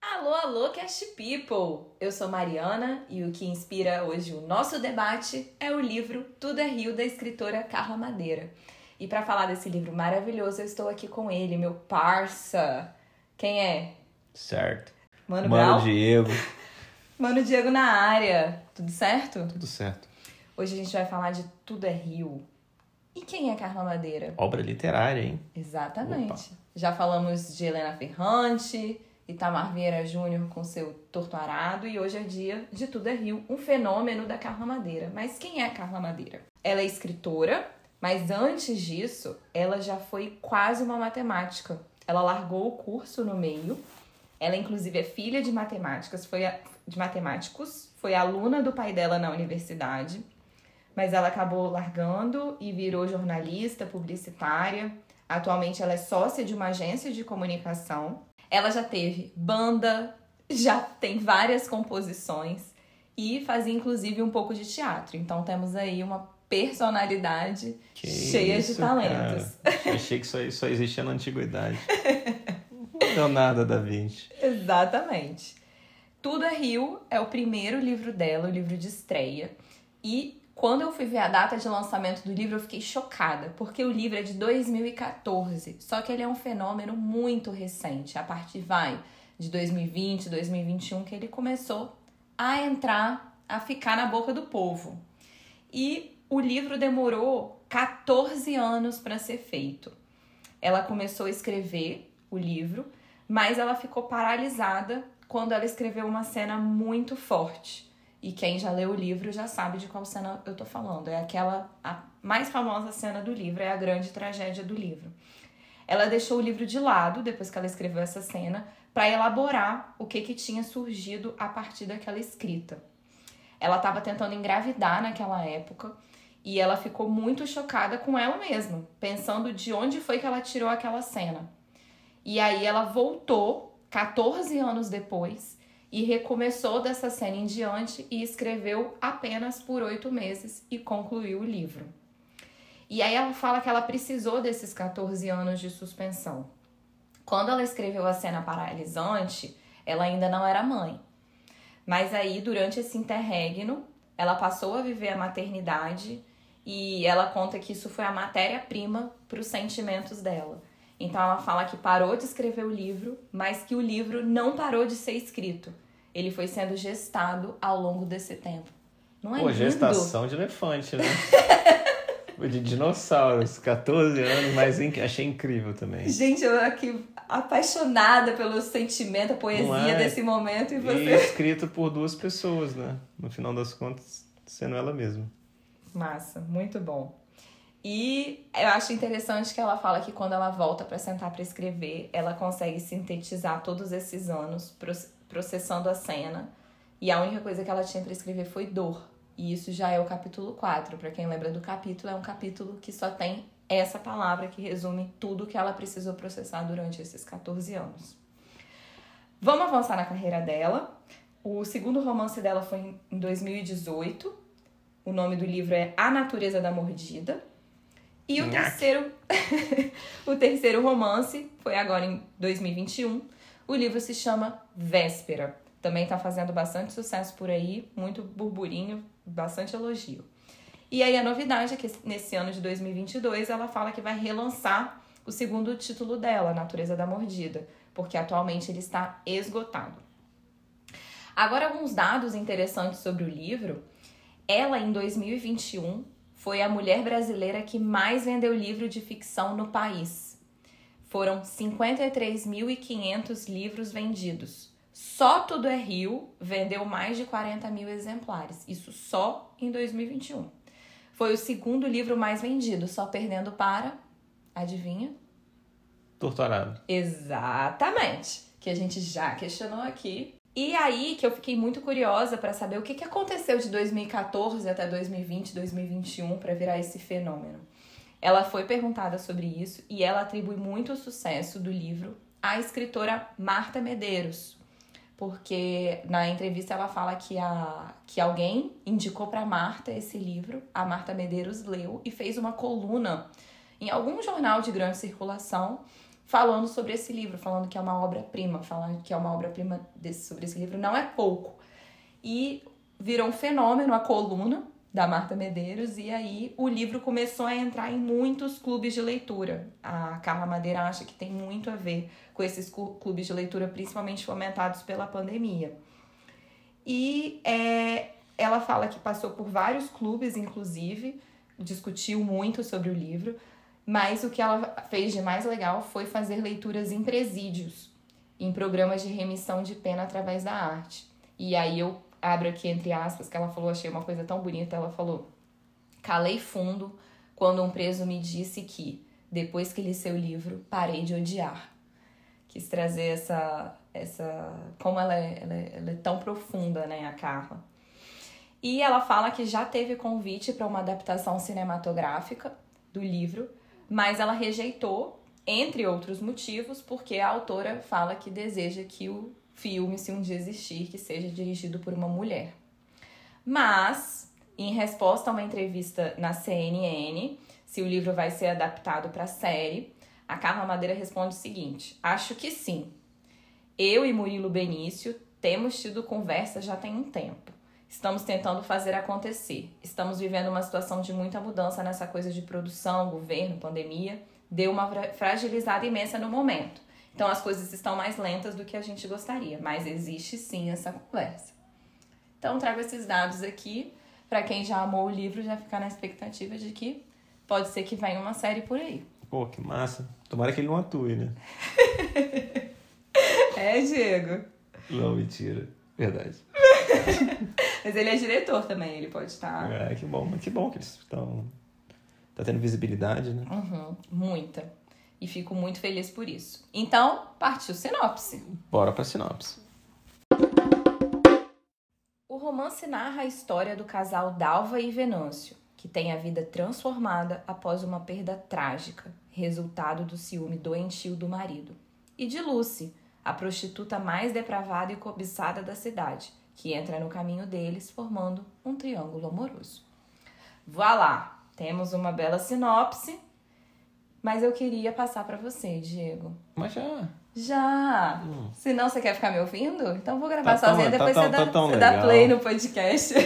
Alô, alô, Cast People! Eu sou Mariana e o que inspira hoje o nosso debate é o livro Tudo é Rio, da escritora Carla Madeira. E para falar desse livro maravilhoso, eu estou aqui com ele, meu parça. Quem é? Certo. Mano, Mano? Diego. Mano Diego na área. Tudo certo? Tudo certo. Hoje a gente vai falar de Tudo é Rio. E quem é Carla Madeira? Obra literária, hein? Exatamente. Já falamos de Helena Ferrante, Itamar Vieira Júnior com seu Torto Arado e hoje é dia de Tudo é Rio, um fenômeno da Carla Madeira. Mas quem é Carla Madeira? Ela é escritora, mas antes disso, ela já foi quase uma matemática. Ela largou o curso no meio. Ela inclusive é filha de matemáticas, foi a- de matemáticos, foi aluna do pai dela na universidade mas ela acabou largando e virou jornalista, publicitária. Atualmente ela é sócia de uma agência de comunicação. Ela já teve banda, já tem várias composições e fazia inclusive um pouco de teatro. Então temos aí uma personalidade Que cheia de isso, talentos. cara. Achei que só, só existia na antiguidade. Não deu nada da Vinci. Exatamente. Tudo é Rio é o primeiro livro dela, o livro de estreia. E quando eu fui ver a data de lançamento do livro, eu fiquei chocada, porque o livro é de 2014. Só que ele é um fenômeno muito recente. A partir vai de 2020, 2021 que ele começou a entrar, a ficar na boca do povo. E o livro demorou 14 anos para ser feito. Ela começou a escrever o livro, mas ela ficou paralisada quando ela escreveu uma cena muito forte. E quem já leu o livro já sabe de qual cena eu tô falando. É aquela a mais famosa cena do livro, é a grande tragédia do livro. Ela deixou o livro de lado depois que ela escreveu essa cena para elaborar o que que tinha surgido a partir daquela escrita. Ela estava tentando engravidar naquela época e ela ficou muito chocada com ela mesma, pensando de onde foi que ela tirou aquela cena. E aí ela voltou 14 anos depois e recomeçou dessa cena em diante e escreveu apenas por oito meses e concluiu o livro. E aí ela fala que ela precisou desses 14 anos de suspensão. Quando ela escreveu a cena paralisante, ela ainda não era mãe. Mas aí, durante esse interregno, ela passou a viver a maternidade e ela conta que isso foi a matéria-prima para os sentimentos dela. Então ela fala que parou de escrever o livro, mas que o livro não parou de ser escrito. Ele foi sendo gestado ao longo desse tempo. Não é Pô, lindo? gestação de elefante, né? de dinossauros, 14 anos, mas achei incrível também. Gente, eu aqui apaixonada pelo sentimento, a poesia é? desse momento e E você. escrito por duas pessoas, né? No final das contas, sendo ela mesma. Massa, muito bom. E eu acho interessante que ela fala que quando ela volta para sentar para escrever, ela consegue sintetizar todos esses anos proce- processando a cena. E a única coisa que ela tinha para escrever foi dor. E isso já é o capítulo 4. Para quem lembra do capítulo, é um capítulo que só tem essa palavra que resume tudo que ela precisou processar durante esses 14 anos. Vamos avançar na carreira dela. O segundo romance dela foi em 2018. O nome do livro é A Natureza da Mordida. E o terceiro, o terceiro romance foi agora em 2021. O livro se chama Véspera. Também está fazendo bastante sucesso por aí, muito burburinho, bastante elogio. E aí a novidade é que nesse ano de 2022 ela fala que vai relançar o segundo título dela, Natureza da Mordida, porque atualmente ele está esgotado. Agora alguns dados interessantes sobre o livro. Ela em 2021 foi a mulher brasileira que mais vendeu livro de ficção no país. Foram 53.500 livros vendidos. Só Tudo é Rio vendeu mais de 40 mil exemplares. Isso só em 2021. Foi o segundo livro mais vendido, só perdendo para. Adivinha? Torturado. Exatamente. Que a gente já questionou aqui. E aí que eu fiquei muito curiosa para saber o que, que aconteceu de 2014 até 2020, 2021 para virar esse fenômeno. Ela foi perguntada sobre isso e ela atribui muito o sucesso do livro à escritora Marta Medeiros, porque na entrevista ela fala que, a, que alguém indicou para Marta esse livro, a Marta Medeiros leu e fez uma coluna em algum jornal de grande circulação falando sobre esse livro, falando que é uma obra-prima, falando que é uma obra-prima sobre esse livro, não é pouco. E virou um fenômeno a coluna da Marta Medeiros, e aí o livro começou a entrar em muitos clubes de leitura. A Carla Madeira acha que tem muito a ver com esses clubes de leitura, principalmente fomentados pela pandemia. E é, ela fala que passou por vários clubes, inclusive, discutiu muito sobre o livro, mas o que ela fez de mais legal foi fazer leituras em presídios, em programas de remissão de pena através da arte. E aí eu abro aqui entre aspas, que ela falou, achei uma coisa tão bonita, ela falou: "Calei fundo quando um preso me disse que depois que li seu livro, parei de odiar". Quis trazer essa essa como ela é, ela é, ela é tão profunda, né, a Carla. E ela fala que já teve convite para uma adaptação cinematográfica do livro, mas ela rejeitou, entre outros motivos, porque a autora fala que deseja que o filme, se um dia existir, que seja dirigido por uma mulher. Mas, em resposta a uma entrevista na CNN, se o livro vai ser adaptado para série, a Carla Madeira responde o seguinte: Acho que sim. Eu e Murilo Benício temos tido conversa já tem um tempo. Estamos tentando fazer acontecer. Estamos vivendo uma situação de muita mudança nessa coisa de produção, governo, pandemia. Deu uma fragilizada imensa no momento. Então as coisas estão mais lentas do que a gente gostaria, mas existe sim essa conversa. Então trago esses dados aqui para quem já amou o livro já ficar na expectativa de que pode ser que venha uma série por aí. Pô, que massa. Tomara que ele não atue, né? é, Diego. Não, mentira. Verdade. Mas ele é diretor também, ele pode estar. É, que bom, que bom que eles estão. Tá tendo visibilidade, né? Uhum, muita. E fico muito feliz por isso. Então, partiu sinopse. Bora pra sinopse. O romance narra a história do casal Dalva e Venâncio, que tem a vida transformada após uma perda trágica, resultado do ciúme doentio do marido. E de Lucy, a prostituta mais depravada e cobiçada da cidade, que entra no caminho deles, formando um triângulo amoroso. Voilá! Temos uma bela sinopse mas eu queria passar para você, Diego. Mas já. Já! Hum. Se não, você quer ficar me ouvindo? Então vou gravar tá sozinha, tão, depois tá, você, tá, dá, você dá play no podcast.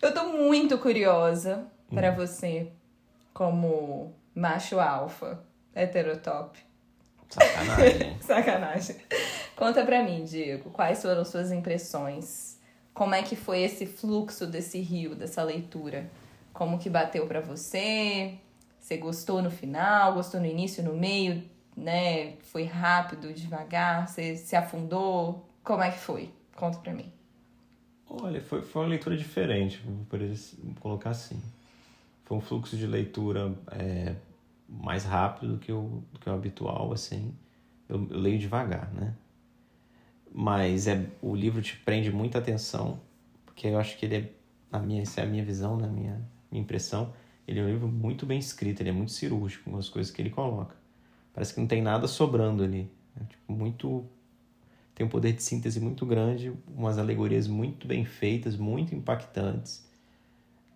eu tô muito curiosa hum. para você, como macho alfa, heterotop. Sacanagem. Sacanagem. Conta pra mim, Diego, quais foram suas impressões? Como é que foi esse fluxo desse rio, dessa leitura? Como que bateu para você? Você gostou no final, gostou no início, no meio, né? Foi rápido, devagar, você se afundou? Como é que foi? Conta pra mim. Olha, foi, foi uma leitura diferente, por colocar assim. Foi um fluxo de leitura é, mais rápido do que, o, que o habitual, assim. Eu, eu leio devagar, né? Mas é, o livro te prende muita atenção, porque eu acho que ele é, a minha, essa é a minha visão, né? minha, minha impressão, ele é um livro muito bem escrito, ele é muito cirúrgico com as coisas que ele coloca. Parece que não tem nada sobrando ali. É tipo, muito tem um poder de síntese muito grande, umas alegorias muito bem feitas, muito impactantes.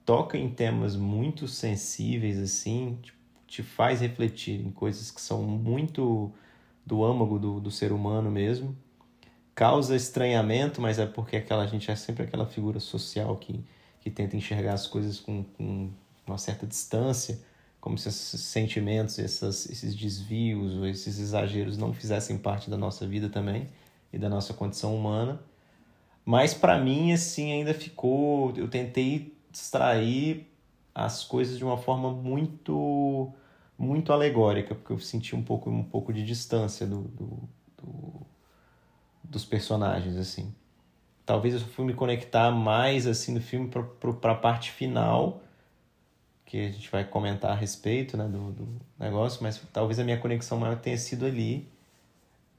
Toca em temas muito sensíveis assim, tipo, te faz refletir em coisas que são muito do âmago do, do ser humano mesmo. Causa estranhamento, mas é porque aquela a gente é sempre aquela figura social que, que tenta enxergar as coisas com, com uma certa distância, como se esses sentimentos, essas, esses desvios ou esses exageros não fizessem parte da nossa vida também e da nossa condição humana. Mas para mim, assim, ainda ficou. Eu tentei extrair as coisas de uma forma muito muito alegórica, porque eu senti um pouco, um pouco de distância do, do, do dos personagens, assim. Talvez eu fui me conectar mais, assim, no filme para a parte final, que a gente vai comentar a respeito né, do, do negócio, mas talvez a minha conexão maior tenha sido ali.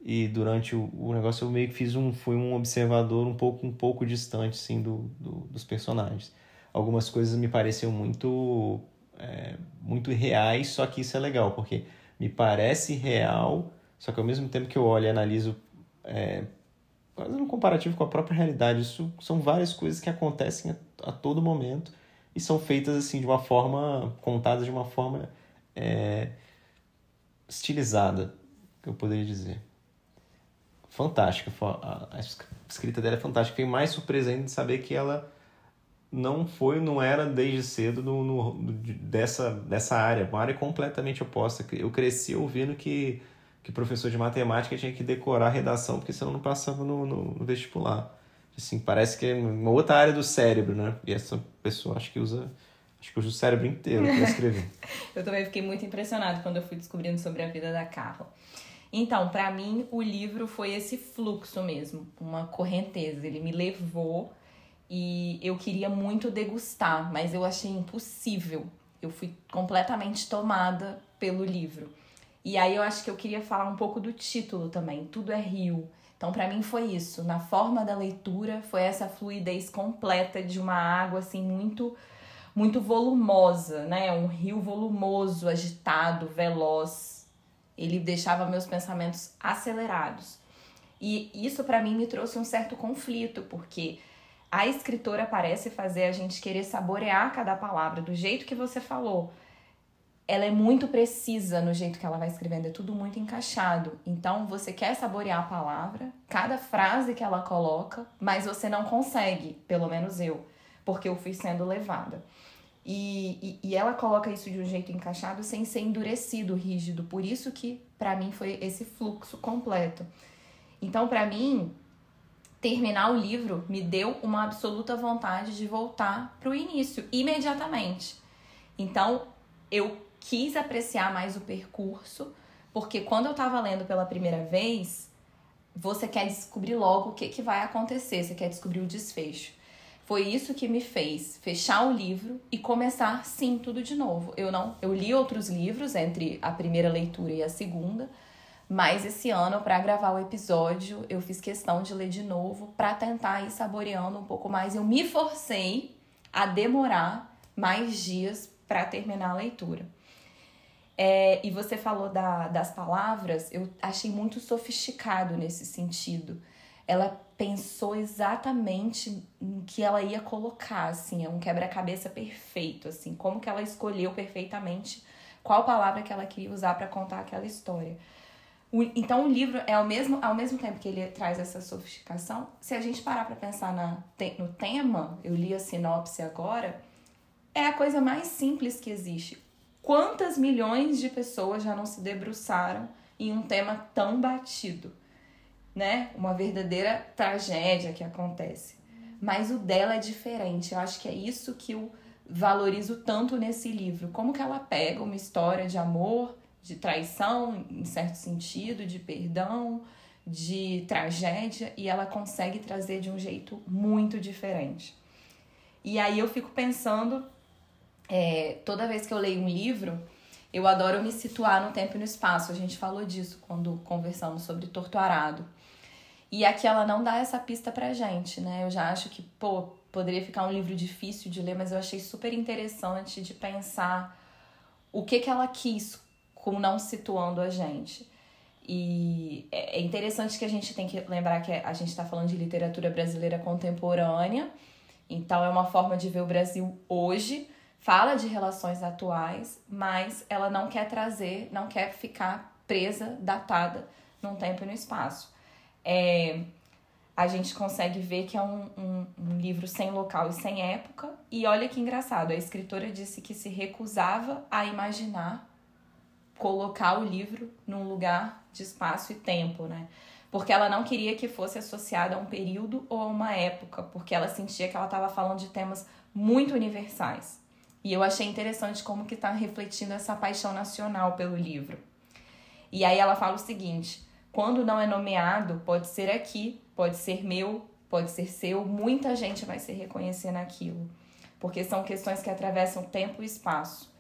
E durante o, o negócio eu meio que fiz um, fui um observador um pouco, um pouco distante assim, do, do dos personagens. Algumas coisas me pareciam muito, é, muito reais, só que isso é legal, porque me parece real, só que ao mesmo tempo que eu olho e analiso é, fazendo um comparativo com a própria realidade. Isso são várias coisas que acontecem a, a todo momento e são feitas assim de uma forma, contadas de uma forma é, estilizada, que eu poderia dizer. Fantástica, a, escrita dela é fantástica. Fiquei mais surpreso ainda de saber que ela não foi, não era desde cedo no, no, dessa, dessa área, uma área completamente oposta. Eu cresci ouvindo que, que professor de matemática tinha que decorar a redação, porque senão não passava no, no, no vestibular. Assim, parece que é uma outra área do cérebro, né? E essa pessoa acho que usa acho que o cérebro inteiro para escrever. eu também fiquei muito impressionado quando eu fui descobrindo sobre a vida da Carla. Então, para mim, o livro foi esse fluxo mesmo, uma correnteza. Ele me levou e eu queria muito degustar, mas eu achei impossível. Eu fui completamente tomada pelo livro. E aí eu acho que eu queria falar um pouco do título também, Tudo é Rio. Então, para mim foi isso, na forma da leitura, foi essa fluidez completa de uma água assim muito muito volumosa, né? Um rio volumoso, agitado, veloz. Ele deixava meus pensamentos acelerados. E isso para mim me trouxe um certo conflito, porque a escritora parece fazer a gente querer saborear cada palavra do jeito que você falou. Ela é muito precisa no jeito que ela vai escrevendo, é tudo muito encaixado. Então você quer saborear a palavra, cada frase que ela coloca, mas você não consegue, pelo menos eu, porque eu fui sendo levada. E, e, e ela coloca isso de um jeito encaixado sem ser endurecido, rígido. Por isso que para mim foi esse fluxo completo. Então, para mim, terminar o livro me deu uma absoluta vontade de voltar para o início, imediatamente. Então, eu quis apreciar mais o percurso, porque quando eu estava lendo pela primeira vez, você quer descobrir logo o que, que vai acontecer, você quer descobrir o desfecho. Foi isso que me fez fechar o livro e começar sim tudo de novo. Eu não, eu li outros livros entre a primeira leitura e a segunda, mas esse ano, para gravar o episódio, eu fiz questão de ler de novo para tentar ir saboreando um pouco mais. Eu me forcei a demorar mais dias para terminar a leitura. É, e você falou da, das palavras, eu achei muito sofisticado nesse sentido. Ela pensou exatamente no que ela ia colocar, assim, é um quebra-cabeça perfeito, assim, como que ela escolheu perfeitamente qual palavra que ela queria usar para contar aquela história. O, então o livro é ao mesmo, ao mesmo tempo que ele traz essa sofisticação, se a gente parar para pensar na, no tema, eu li a sinopse agora, é a coisa mais simples que existe. Quantas milhões de pessoas já não se debruçaram em um tema tão batido, né? Uma verdadeira tragédia que acontece. Mas o dela é diferente. Eu acho que é isso que eu valorizo tanto nesse livro. Como que ela pega uma história de amor de traição, em certo sentido, de perdão, de tragédia, e ela consegue trazer de um jeito muito diferente. E aí eu fico pensando, é, toda vez que eu leio um livro, eu adoro me situar no tempo e no espaço. A gente falou disso quando conversamos sobre Torturado. E aqui ela não dá essa pista pra gente, né? Eu já acho que, pô, poderia ficar um livro difícil de ler, mas eu achei super interessante de pensar o que que ela quis com não situando a gente. E é, é interessante que a gente tem que lembrar que a gente está falando de literatura brasileira contemporânea, então é uma forma de ver o Brasil hoje, fala de relações atuais, mas ela não quer trazer, não quer ficar presa, datada num tempo e no espaço. É, a gente consegue ver que é um, um, um, livro sem local e sem época. E olha que engraçado, a escritora disse que se recusava a imaginar colocar o livro num lugar de espaço e tempo, né? Porque ela não queria que fosse associada a um período ou a uma época, porque ela sentia que ela estava falando de temas muito universais. E eu achei interessante como que está refletindo essa paixão nacional pelo livro. E aí ela fala o seguinte: quando não é nomeado, pode ser aqui, pode ser meu, pode ser seu, muita gente vai se reconhecer naquilo, porque são questões que atravessam tempo e espaço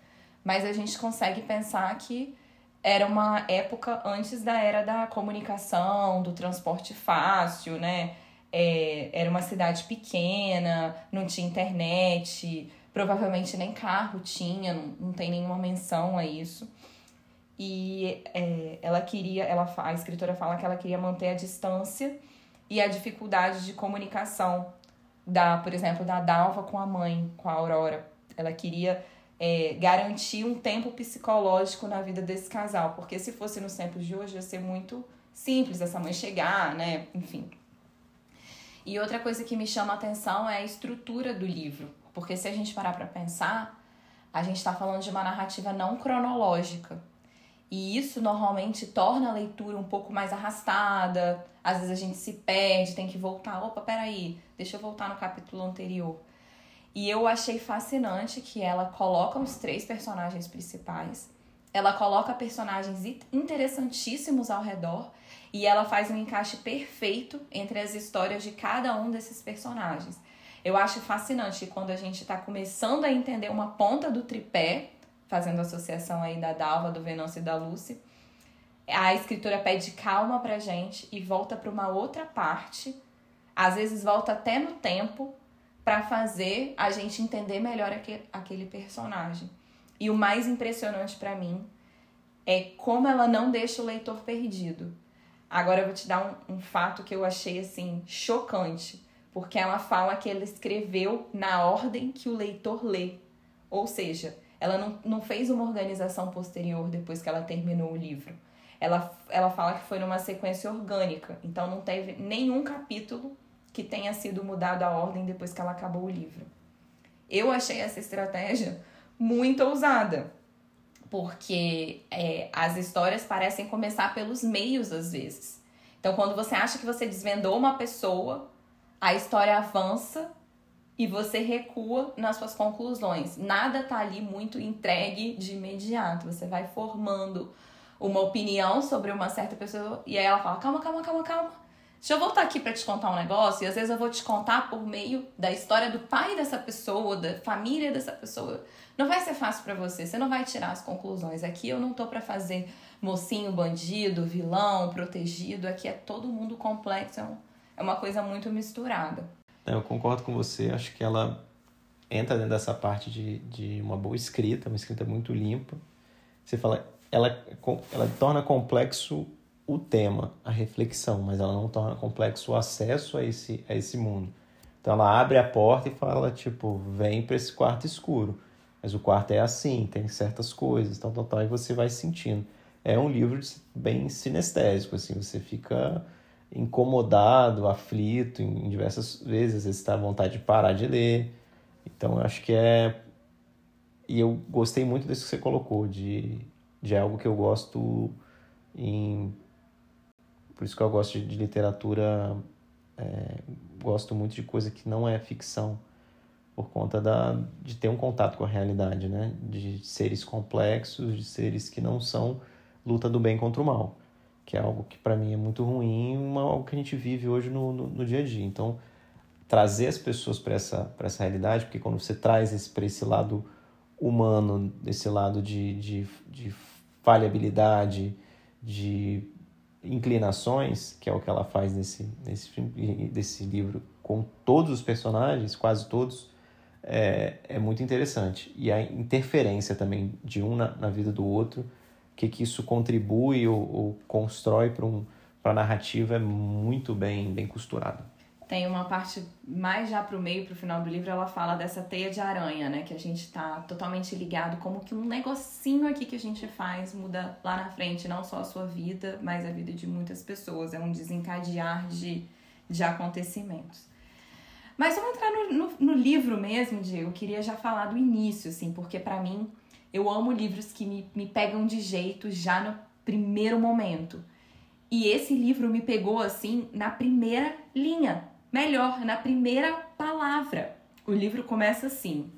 mas a gente consegue pensar que era uma época antes da era da comunicação, do transporte fácil, né? É, era uma cidade pequena, não tinha internet, provavelmente nem carro tinha, não, não tem nenhuma menção a isso. e é, ela queria, ela, a escritora fala que ela queria manter a distância e a dificuldade de comunicação da, por exemplo, da Dalva com a mãe, com a Aurora. Ela queria é, garantir um tempo psicológico na vida desse casal, porque se fosse nos tempos de hoje ia ser muito simples essa mãe chegar, né? Enfim. E outra coisa que me chama a atenção é a estrutura do livro, porque se a gente parar para pensar, a gente está falando de uma narrativa não cronológica. E isso normalmente torna a leitura um pouco mais arrastada. Às vezes a gente se perde, tem que voltar. Opa, peraí, deixa eu voltar no capítulo anterior. E eu achei fascinante que ela coloca os três personagens principais, ela coloca personagens interessantíssimos ao redor e ela faz um encaixe perfeito entre as histórias de cada um desses personagens. Eu acho fascinante quando a gente está começando a entender uma ponta do tripé, fazendo associação aí da Dalva, do Venâncio e da Lucy, a escritora pede calma pra gente e volta para uma outra parte, às vezes volta até no tempo para fazer a gente entender melhor aquele, aquele personagem. E o mais impressionante para mim é como ela não deixa o leitor perdido. Agora eu vou te dar um, um fato que eu achei assim chocante, porque ela fala que ela escreveu na ordem que o leitor lê. Ou seja, ela não, não fez uma organização posterior depois que ela terminou o livro. Ela, ela fala que foi numa sequência orgânica, então não teve nenhum capítulo que tenha sido mudado a ordem depois que ela acabou o livro. Eu achei essa estratégia muito ousada, porque é, as histórias parecem começar pelos meios às vezes. Então, quando você acha que você desvendou uma pessoa, a história avança e você recua nas suas conclusões. Nada tá ali muito entregue de imediato. Você vai formando uma opinião sobre uma certa pessoa e aí ela fala: calma, calma, calma, calma. Deixa eu voltar aqui para te contar um negócio, e às vezes eu vou te contar por meio da história do pai dessa pessoa, da família dessa pessoa. Não vai ser fácil para você, você não vai tirar as conclusões. Aqui eu não tô para fazer mocinho, bandido, vilão, protegido, aqui é todo mundo complexo, é, é uma coisa muito misturada. Eu concordo com você, acho que ela entra dentro dessa parte de, de uma boa escrita, uma escrita muito limpa. Você fala, ela, ela torna complexo o tema, a reflexão, mas ela não torna complexo o acesso a esse, a esse mundo. Então ela abre a porta e fala, tipo, vem para esse quarto escuro. Mas o quarto é assim, tem certas coisas, tal, tal, tal, e você vai sentindo. É um livro bem sinestésico, assim, você fica incomodado, aflito em diversas vezes, às vezes está à vontade de parar de ler. Então eu acho que é. E eu gostei muito disso que você colocou, de, de algo que eu gosto em por isso que eu gosto de, de literatura, é, gosto muito de coisa que não é ficção, por conta da, de ter um contato com a realidade, né? De seres complexos, de seres que não são luta do bem contra o mal, que é algo que para mim é muito ruim, uma, algo que a gente vive hoje no, no, no dia a dia. Então, trazer as pessoas para essa, essa realidade, porque quando você traz esse, para esse lado humano, esse lado de, de, de falhabilidade, de inclinações, que é o que ela faz nesse, nesse, desse livro com todos os personagens, quase todos, é, é muito interessante. E a interferência também de um na, na vida do outro, que, que isso contribui ou, ou constrói para um, a narrativa é muito bem, bem costurado tem uma parte mais já pro meio, pro final do livro, ela fala dessa teia de aranha, né? Que a gente tá totalmente ligado, como que um negocinho aqui que a gente faz muda lá na frente, não só a sua vida, mas a vida de muitas pessoas. É um desencadear de, de acontecimentos. Mas vamos entrar no, no, no livro mesmo, Diego. Eu queria já falar do início, assim, porque para mim, eu amo livros que me, me pegam de jeito já no primeiro momento. E esse livro me pegou, assim, na primeira linha Melhor, na primeira palavra. O livro começa assim: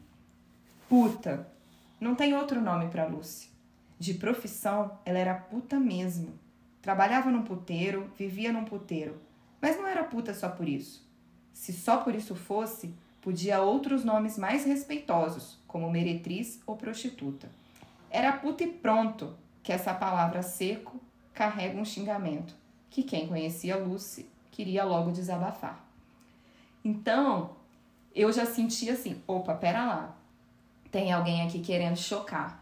Puta. Não tem outro nome para Lucy. De profissão, ela era puta mesmo. Trabalhava num puteiro, vivia num puteiro. Mas não era puta só por isso. Se só por isso fosse, podia outros nomes mais respeitosos, como meretriz ou prostituta. Era puta e pronto, que essa palavra seco carrega um xingamento, que quem conhecia Lucy queria logo desabafar. Então, eu já senti assim, opa, pera lá. Tem alguém aqui querendo chocar.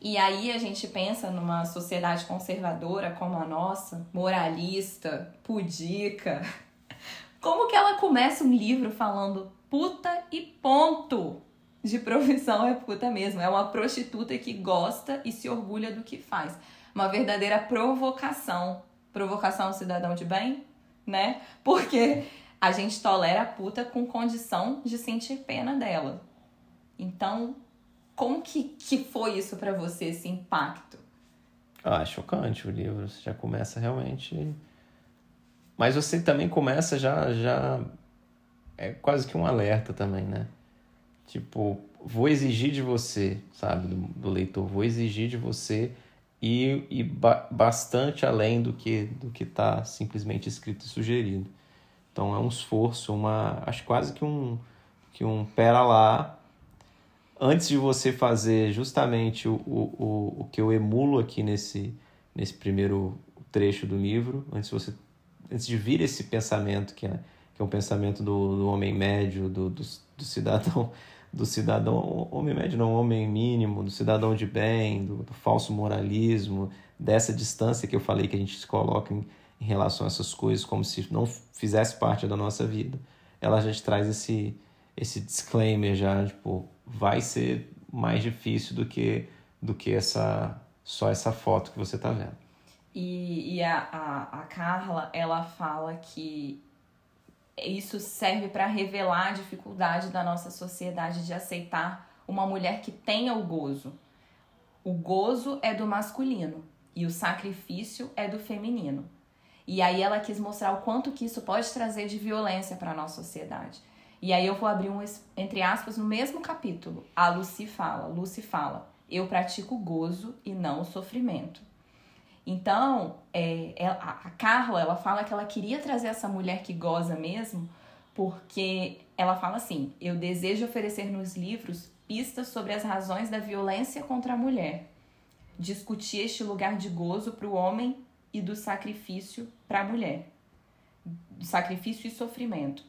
E aí a gente pensa numa sociedade conservadora como a nossa, moralista, pudica. Como que ela começa um livro falando puta e ponto? De profissão é puta mesmo, é uma prostituta que gosta e se orgulha do que faz. Uma verdadeira provocação. Provocação ao cidadão de bem, né? Porque a gente tolera a puta com condição de sentir pena dela. Então, como que, que foi isso para você, esse impacto? Ah, chocante o livro. Você já começa realmente. Mas você também começa já. já... É quase que um alerta também, né? Tipo, vou exigir de você, sabe, do, do leitor, vou exigir de você e, e ba bastante além do que do que está simplesmente escrito e sugerido. Então é um esforço, uma acho quase que um que um pera lá antes de você fazer justamente o, o, o que eu emulo aqui nesse, nesse primeiro trecho do livro, antes, você, antes de vir esse pensamento que é, que é um pensamento do, do homem médio, do, do, do cidadão, do cidadão, homem médio não, homem mínimo, do cidadão de bem, do, do falso moralismo, dessa distância que eu falei que a gente se coloca em, em relação a essas coisas como se não fizesse parte da nossa vida. Ela já traz esse, esse disclaimer já, tipo, vai ser mais difícil do que do que essa só essa foto que você está vendo. E, e a, a, a Carla, ela fala que isso serve para revelar a dificuldade da nossa sociedade de aceitar uma mulher que tenha o gozo. O gozo é do masculino e o sacrifício é do feminino. E aí ela quis mostrar o quanto que isso pode trazer de violência para a nossa sociedade. E aí eu vou abrir um, entre aspas, no mesmo capítulo. A Lucy fala, Lucy fala, eu pratico gozo e não o sofrimento. Então, é, a Carla, ela fala que ela queria trazer essa mulher que goza mesmo, porque ela fala assim, eu desejo oferecer nos livros pistas sobre as razões da violência contra a mulher. Discutir este lugar de gozo para o homem e do sacrifício para a mulher. Do sacrifício e sofrimento.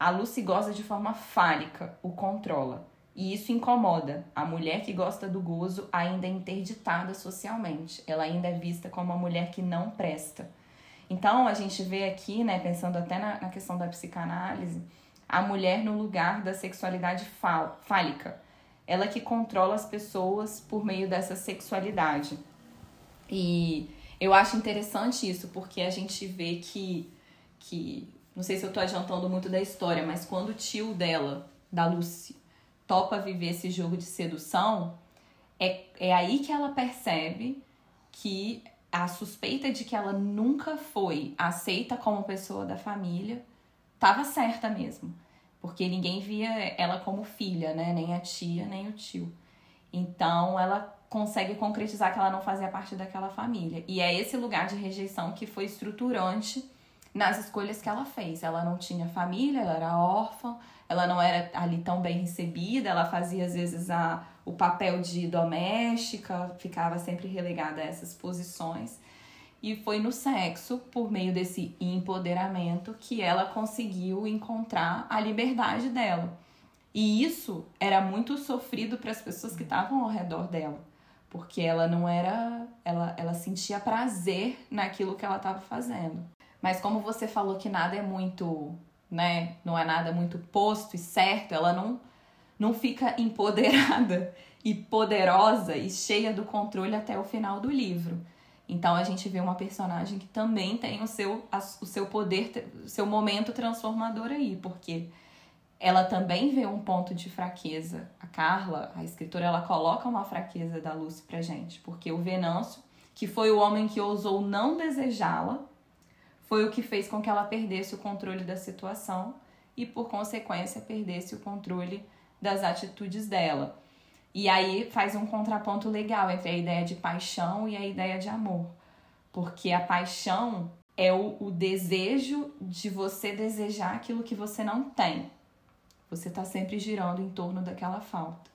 A Lucy goza de forma fálica, o controla. E isso incomoda. A mulher que gosta do gozo ainda é interditada socialmente. Ela ainda é vista como uma mulher que não presta. Então, a gente vê aqui, né, pensando até na, na questão da psicanálise, a mulher no lugar da sexualidade fálica. Ela que controla as pessoas por meio dessa sexualidade. E eu acho interessante isso, porque a gente vê que, que não sei se eu tô adiantando muito da história, mas quando o tio dela, da Lucy, topa viver esse jogo de sedução, é, é aí que ela percebe que a suspeita de que ela nunca foi aceita como pessoa da família estava certa mesmo. Porque ninguém via ela como filha, né? Nem a tia, nem o tio. Então ela consegue concretizar que ela não fazia parte daquela família. E é esse lugar de rejeição que foi estruturante nas escolhas que ela fez. Ela não tinha família, ela era órfã, ela não era ali tão bem recebida, ela fazia às vezes a, o papel de doméstica, ficava sempre relegada a essas posições. E foi no sexo, por meio desse empoderamento, que ela conseguiu encontrar a liberdade dela. E isso era muito sofrido para as pessoas que estavam ao redor dela, porque ela não era, ela, ela sentia prazer naquilo que ela estava fazendo. Mas como você falou que nada é muito, né, não é nada muito posto e certo, ela não não fica empoderada e poderosa e cheia do controle até o final do livro. Então a gente vê uma personagem que também tem o seu, o seu poder, o seu momento transformador aí, porque ela também vê um ponto de fraqueza. A Carla, a escritora, ela coloca uma fraqueza da Lucy pra gente, porque o Venâncio, que foi o homem que ousou não desejá-la, foi o que fez com que ela perdesse o controle da situação e, por consequência, perdesse o controle das atitudes dela. E aí faz um contraponto legal entre a ideia de paixão e a ideia de amor. Porque a paixão é o, o desejo de você desejar aquilo que você não tem. Você está sempre girando em torno daquela falta.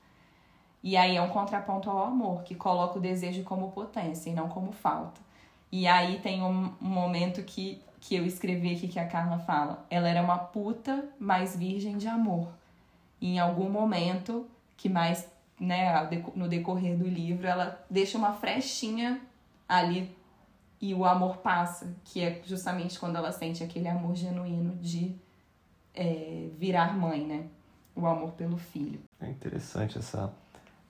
E aí é um contraponto ao amor, que coloca o desejo como potência e não como falta. E aí tem um, momento que, que eu escrevi aqui que a Carla fala. Ela era uma puta, mas virgem de amor. E em algum momento, que mais né, no decorrer do livro, ela deixa uma frechinha ali e o amor passa, que é justamente quando ela sente aquele amor genuíno de é, virar mãe, né? O amor pelo filho. É interessante essa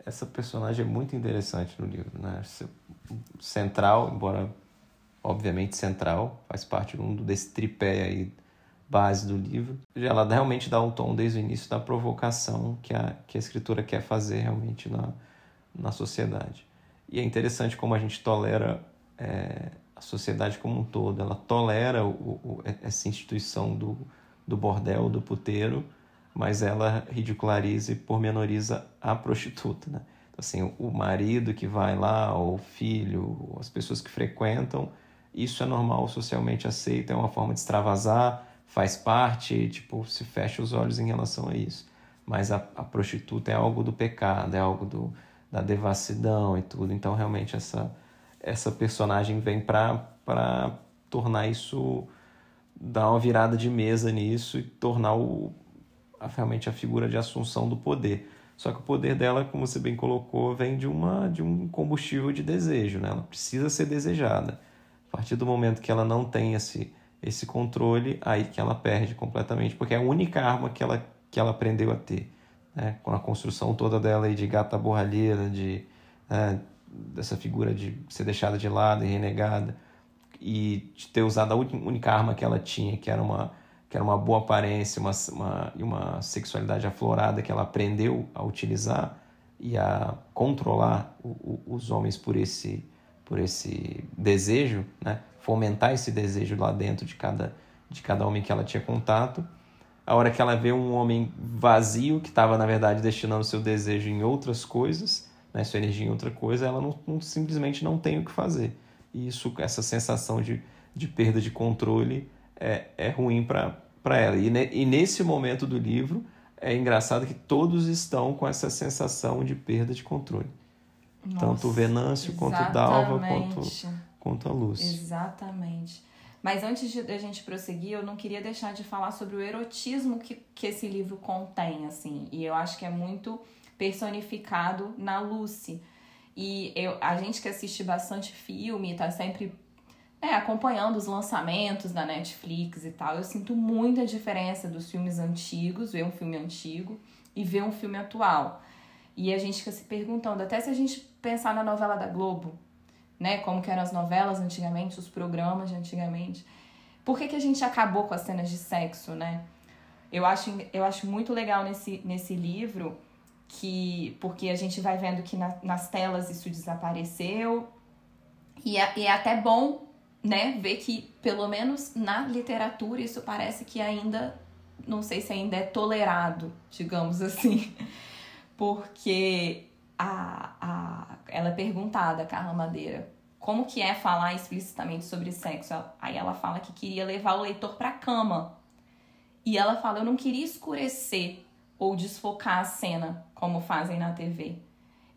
essa personagem é muito interessante no livro, né? Central, embora obviamente central, faz parte desse tripé aí base do livro. Ela realmente dá um tom desde o início da provocação que a, que a escritora quer fazer realmente na, na sociedade. E é interessante como a gente tolera é, a sociedade como um todo. Ela tolera o, o, essa instituição do, do bordel, do puteiro, mas ela ridiculariza e pormenoriza a prostituta. Né? Então, assim, o marido que vai lá, ou o filho, as pessoas que frequentam, isso é normal, socialmente aceito, é uma forma de extravasar, faz parte, tipo, se fecha os olhos em relação a isso. Mas a, a prostituta é algo do pecado, é algo do, da devassidão e tudo. Então, realmente, essa, essa personagem vem para tornar isso, dar uma virada de mesa nisso e tornar o, realmente a figura de assunção do poder. Só que o poder dela, como você bem colocou, vem de, uma, de um combustível de desejo, né? Ela precisa ser desejada. A partir do momento que ela não tem esse esse controle, aí que ela perde completamente, porque é a única arma que ela, que ela aprendeu a ter. Né? Com a construção toda dela aí de gata borralheira, de, né? dessa figura de ser deixada de lado e renegada, e de ter usado a única arma que ela tinha, que era uma, que era uma boa aparência uma, uma, e uma sexualidade aflorada que ela aprendeu a utilizar e a controlar o, o, os homens por esse, por esse desejo, né? fomentar esse desejo lá dentro de cada, de cada homem que ela tinha contato. A hora que ela vê um homem vazio, que estava, na verdade, destinando seu desejo em outras coisas, né, sua energia em outra coisa, ela não, não, simplesmente não tem o que fazer. E isso, essa sensação de, de perda de controle é, é ruim para ela. E, ne, e nesse momento do livro, é engraçado que todos estão com essa sensação de perda de controle. Nossa, Tanto o Venâncio, quanto o Dalva, quanto, quanto a luz. Exatamente. Mas antes de a gente prosseguir, eu não queria deixar de falar sobre o erotismo que, que esse livro contém, assim. E eu acho que é muito personificado na Lucy. E eu, a gente que assiste bastante filme, tá sempre é, acompanhando os lançamentos da Netflix e tal, eu sinto muita diferença dos filmes antigos, ver um filme antigo e ver um filme atual. E a gente fica se perguntando, até se a gente pensar na novela da Globo, né? Como que eram as novelas antigamente, os programas de antigamente. Por que, que a gente acabou com as cenas de sexo, né? Eu acho, eu acho muito legal nesse, nesse livro que porque a gente vai vendo que na, nas telas isso desapareceu e é, e é até bom né ver que pelo menos na literatura isso parece que ainda não sei se ainda é tolerado digamos assim porque a, a, ela é perguntada, Carla Madeira, como que é falar explicitamente sobre sexo? Aí ela fala que queria levar o leitor para cama. E ela fala, eu não queria escurecer ou desfocar a cena, como fazem na TV.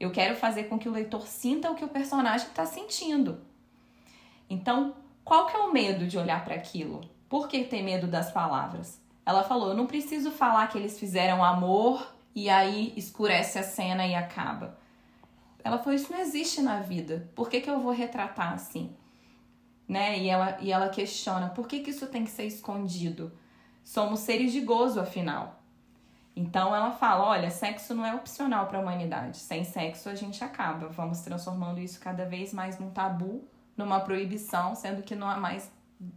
Eu quero fazer com que o leitor sinta o que o personagem está sentindo. Então, qual que é o medo de olhar para aquilo? Por que ter medo das palavras? Ela falou, eu não preciso falar que eles fizeram amor e aí escurece a cena e acaba. Ela falou: Isso não existe na vida. Por que, que eu vou retratar assim? Né? E, ela, e ela questiona: Por que, que isso tem que ser escondido? Somos seres de gozo, afinal. Então ela fala: Olha, sexo não é opcional para a humanidade. Sem sexo a gente acaba. Vamos transformando isso cada vez mais num tabu, numa proibição, sendo que não há mais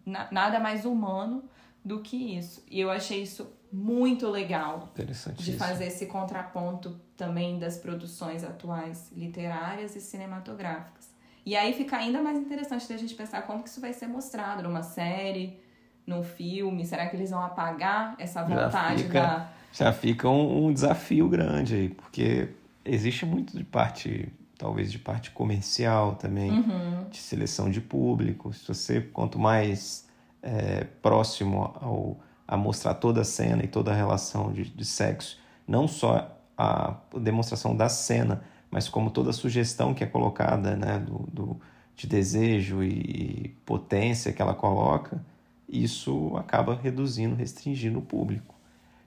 nada mais humano do que isso. E eu achei isso muito legal de fazer esse contraponto também das produções atuais literárias e cinematográficas. E aí fica ainda mais interessante da gente pensar como que isso vai ser mostrado numa série, num filme. Será que eles vão apagar essa vontade já fica, da. Já fica um, um desafio grande aí, porque existe muito de parte, talvez de parte comercial também, uhum. de seleção de público. Se você, quanto mais é, próximo ao a mostrar toda a cena e toda a relação de, de sexo, não só a demonstração da cena, mas como toda a sugestão que é colocada, né, do, do, de desejo e potência que ela coloca, isso acaba reduzindo, restringindo o público.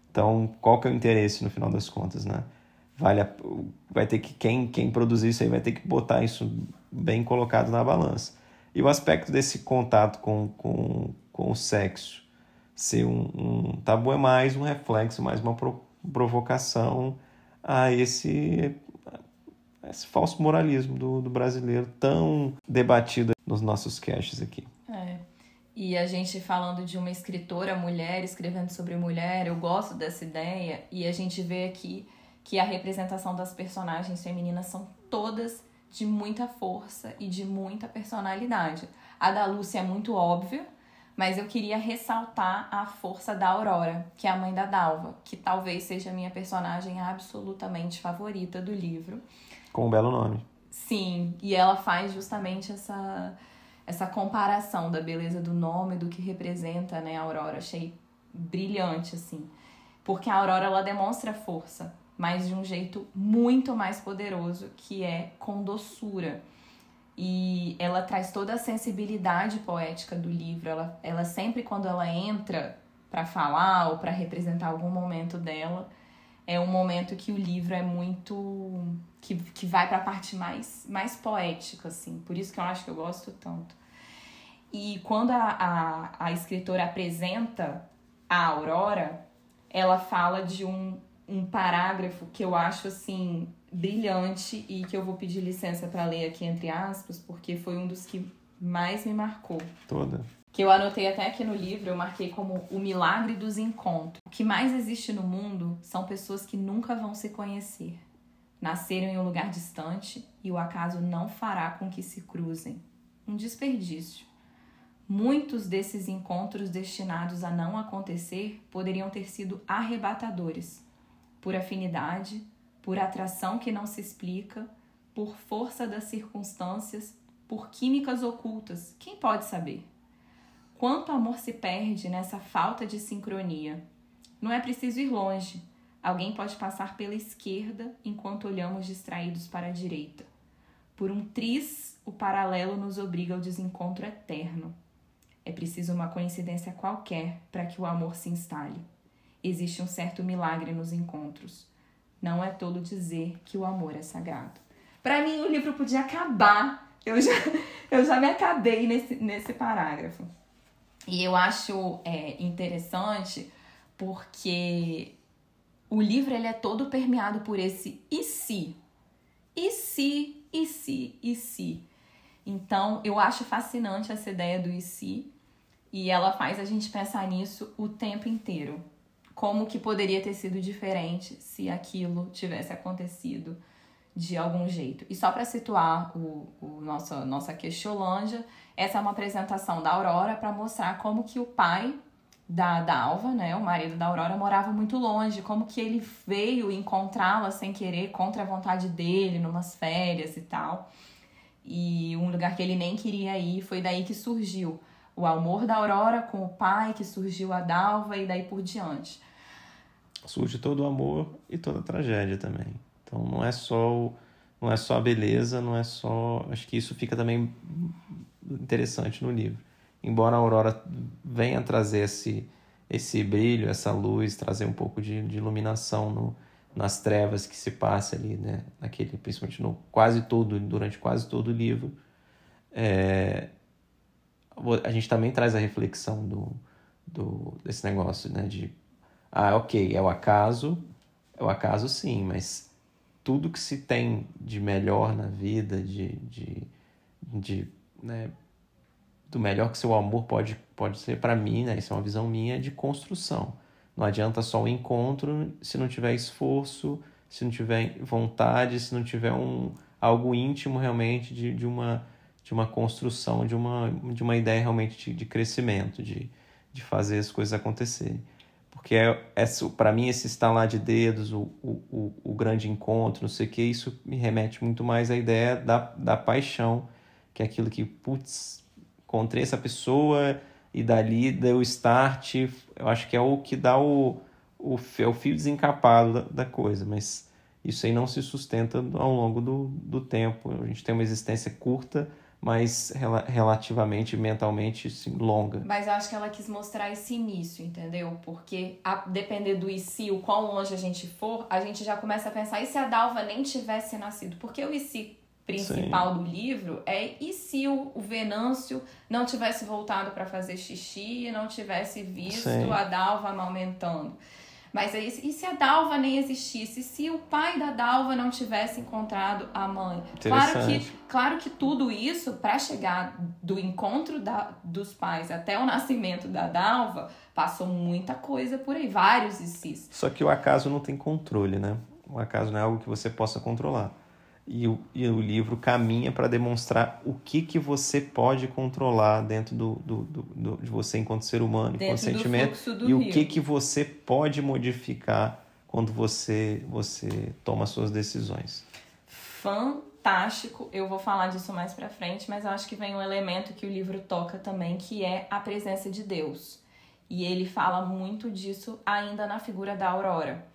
Então, qual que é o interesse no final das contas, né? vale a, vai ter que quem quem produzir isso aí vai ter que botar isso bem colocado na balança. E o aspecto desse contato com, com, com o sexo ser um, um tabu é mais um reflexo, mais uma pro, provocação a esse, esse falso moralismo do, do brasileiro tão debatido nos nossos caches aqui. É. E a gente falando de uma escritora mulher escrevendo sobre mulher, eu gosto dessa ideia, e a gente vê aqui que a representação das personagens femininas são todas de muita força e de muita personalidade. A da Lúcia é muito óbvia, mas eu queria ressaltar a força da Aurora, que é a mãe da Dalva, que talvez seja a minha personagem absolutamente favorita do livro. Com um belo nome. Sim, e ela faz justamente essa essa comparação da beleza do nome do que representa, né, a Aurora. Achei brilhante assim. Porque a Aurora ela demonstra força, mas de um jeito muito mais poderoso, que é com doçura. E ela traz toda a sensibilidade poética do livro. Ela, ela sempre, quando ela entra para falar ou para representar algum momento dela, é um momento que o livro é muito. que, que vai para a parte mais, mais poética, assim. Por isso que eu acho que eu gosto tanto. E quando a, a, a escritora apresenta a Aurora, ela fala de um, um parágrafo que eu acho assim brilhante e que eu vou pedir licença para ler aqui entre aspas, porque foi um dos que mais me marcou. Toda. Que eu anotei até aqui no livro, eu marquei como o milagre dos encontros. O que mais existe no mundo são pessoas que nunca vão se conhecer. Nasceram em um lugar distante e o acaso não fará com que se cruzem. Um desperdício. Muitos desses encontros destinados a não acontecer poderiam ter sido arrebatadores, por afinidade, por atração que não se explica, por força das circunstâncias, por químicas ocultas. Quem pode saber? Quanto amor se perde nessa falta de sincronia? Não é preciso ir longe. Alguém pode passar pela esquerda enquanto olhamos distraídos para a direita. Por um tris, o paralelo nos obriga ao desencontro eterno. É preciso uma coincidência qualquer para que o amor se instale. Existe um certo milagre nos encontros. Não é todo dizer que o amor é sagrado. Para mim, o livro podia acabar. Eu já, eu já me acabei nesse, nesse parágrafo. E eu acho é, interessante porque o livro ele é todo permeado por esse e se. E se, e se, e se. Então, eu acho fascinante essa ideia do e se. E ela faz a gente pensar nisso o tempo inteiro como que poderia ter sido diferente se aquilo tivesse acontecido de algum jeito. E só para situar o, o nosso, nossa questiolândia, essa é uma apresentação da Aurora para mostrar como que o pai da Dalva, né, o marido da Aurora, morava muito longe, como que ele veio encontrá-la sem querer, contra a vontade dele, numas férias e tal. E um lugar que ele nem queria ir, foi daí que surgiu o amor da Aurora com o pai, que surgiu a Dalva e daí por diante. Surge todo o amor e toda a tragédia também. Então não é só o, não é só a beleza, não é só, acho que isso fica também interessante no livro. Embora a Aurora venha trazer esse esse brilho, essa luz, trazer um pouco de, de iluminação no, nas trevas que se passa ali, né? Naquele, principalmente no quase todo, durante quase todo o livro. É, a gente também traz a reflexão do, do, desse negócio, né? De, ah, ok, é o acaso, é o acaso sim, mas tudo que se tem de melhor na vida, de, de, de né, do melhor que seu amor pode, pode ser para mim, né? Isso é uma visão minha de construção. Não adianta só o encontro se não tiver esforço, se não tiver vontade, se não tiver um, algo íntimo realmente de, de uma de uma construção, de uma, de uma ideia realmente de, de crescimento, de, de fazer as coisas acontecerem. Porque é, é, para mim esse estalar de dedos, o, o, o grande encontro, não sei o que, isso me remete muito mais à ideia da, da paixão, que é aquilo que, putz, encontrei essa pessoa e dali deu start, eu acho que é o que dá o, o, é o fio desencapado da, da coisa, mas isso aí não se sustenta ao longo do, do tempo. A gente tem uma existência curta, mas rela relativamente, mentalmente, sim, longa. Mas eu acho que ela quis mostrar esse início, entendeu? Porque a depender do e se, o quão longe a gente for, a gente já começa a pensar, e se a Dalva nem tivesse nascido? Porque o e se principal Sim. do livro é e se o, o Venâncio não tivesse voltado para fazer xixi e não tivesse visto Sim. a Dalva amamentando? Mas aí, e se a Dalva nem existisse? Se o pai da Dalva não tivesse encontrado a mãe? Claro que, claro que tudo isso, para chegar do encontro da, dos pais até o nascimento da Dalva, passou muita coisa por aí, vários e. Só que o acaso não tem controle, né? O acaso não é algo que você possa controlar e o, e o livro caminha para demonstrar o que, que você pode controlar dentro do, do, do, do de você enquanto ser humano, enquanto sentimento, e rio. o que, que você pode modificar quando você, você toma suas decisões. Fantástico, eu vou falar disso mais para frente, mas eu acho que vem um elemento que o livro toca também, que é a presença de Deus. E ele fala muito disso ainda na figura da Aurora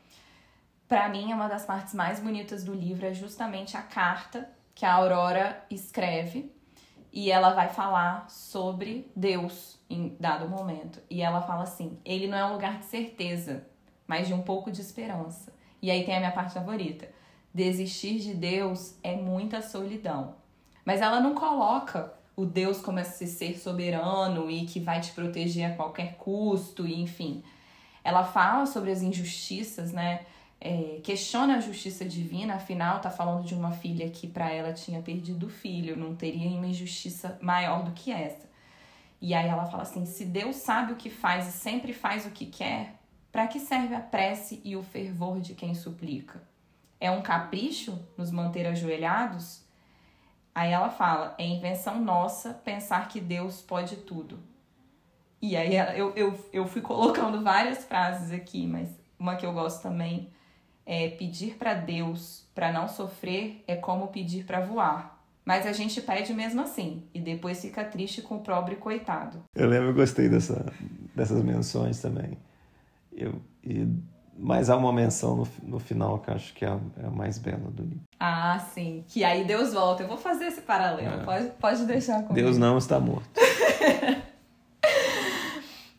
para mim, é uma das partes mais bonitas do livro é justamente a carta que a Aurora escreve e ela vai falar sobre Deus em dado momento. E ela fala assim: ele não é um lugar de certeza, mas de um pouco de esperança. E aí tem a minha parte favorita. Desistir de Deus é muita solidão. Mas ela não coloca o Deus como esse ser soberano e que vai te proteger a qualquer custo, e enfim. Ela fala sobre as injustiças, né? É, questiona a justiça divina, afinal tá falando de uma filha que para ela tinha perdido o filho, não teria uma injustiça maior do que essa. E aí ela fala assim: se Deus sabe o que faz e sempre faz o que quer, para que serve a prece e o fervor de quem suplica? É um capricho nos manter ajoelhados? Aí ela fala: é invenção nossa pensar que Deus pode tudo. E aí eu, eu, eu fui colocando várias frases aqui, mas uma que eu gosto também é, pedir para Deus para não sofrer é como pedir para voar. Mas a gente pede mesmo assim e depois fica triste com o pobre coitado. Eu lembro, eu gostei dessa, dessas menções também. Eu, e, mas há uma menção no, no final que eu acho que é a, é a, mais bela do livro. Ah, sim. Que aí Deus volta. Eu vou fazer esse paralelo. É. Pode, pode deixar comigo. Deus não está morto.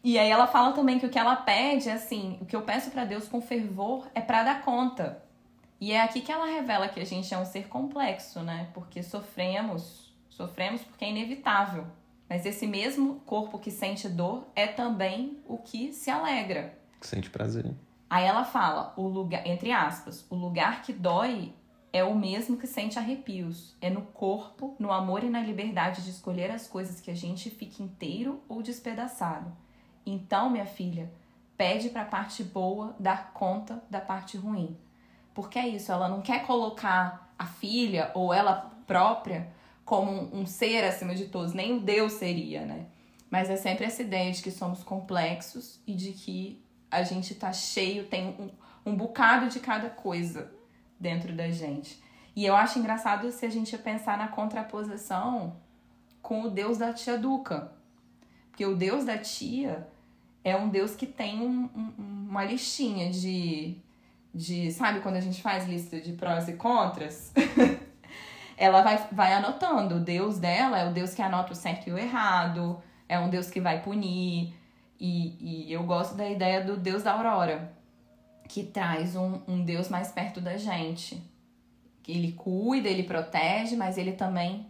E aí ela fala também que o que ela pede, assim, o que eu peço para Deus com fervor é para dar conta. E é aqui que ela revela que a gente é um ser complexo, né? Porque sofremos, sofremos porque é inevitável. Mas esse mesmo corpo que sente dor é também o que se alegra. Que sente prazer. Aí ela fala, o lugar, entre aspas, o lugar que dói é o mesmo que sente arrepios. É no corpo, no amor e na liberdade de escolher as coisas que a gente fica inteiro ou despedaçado. Então, minha filha, pede para a parte boa dar conta da parte ruim. Porque é isso, ela não quer colocar a filha ou ela própria como um, ser acima de todos, nem Deus seria, né? Mas é sempre essa ideia de que somos complexos e de que a gente tá cheio, tem um, um bocado de cada coisa dentro da gente. E eu acho engraçado se a gente pensar na contraposição com o Deus da tia Duca. Porque o Deus da tia é um Deus que tem um, um, uma listinha de, de. Sabe quando a gente faz lista de prós e contras? Ela vai, vai anotando. O Deus dela é o Deus que anota o certo e o errado, é um Deus que vai punir. E, e eu gosto da ideia do Deus da Aurora, que traz um, um Deus mais perto da gente. Ele cuida, ele protege, mas ele também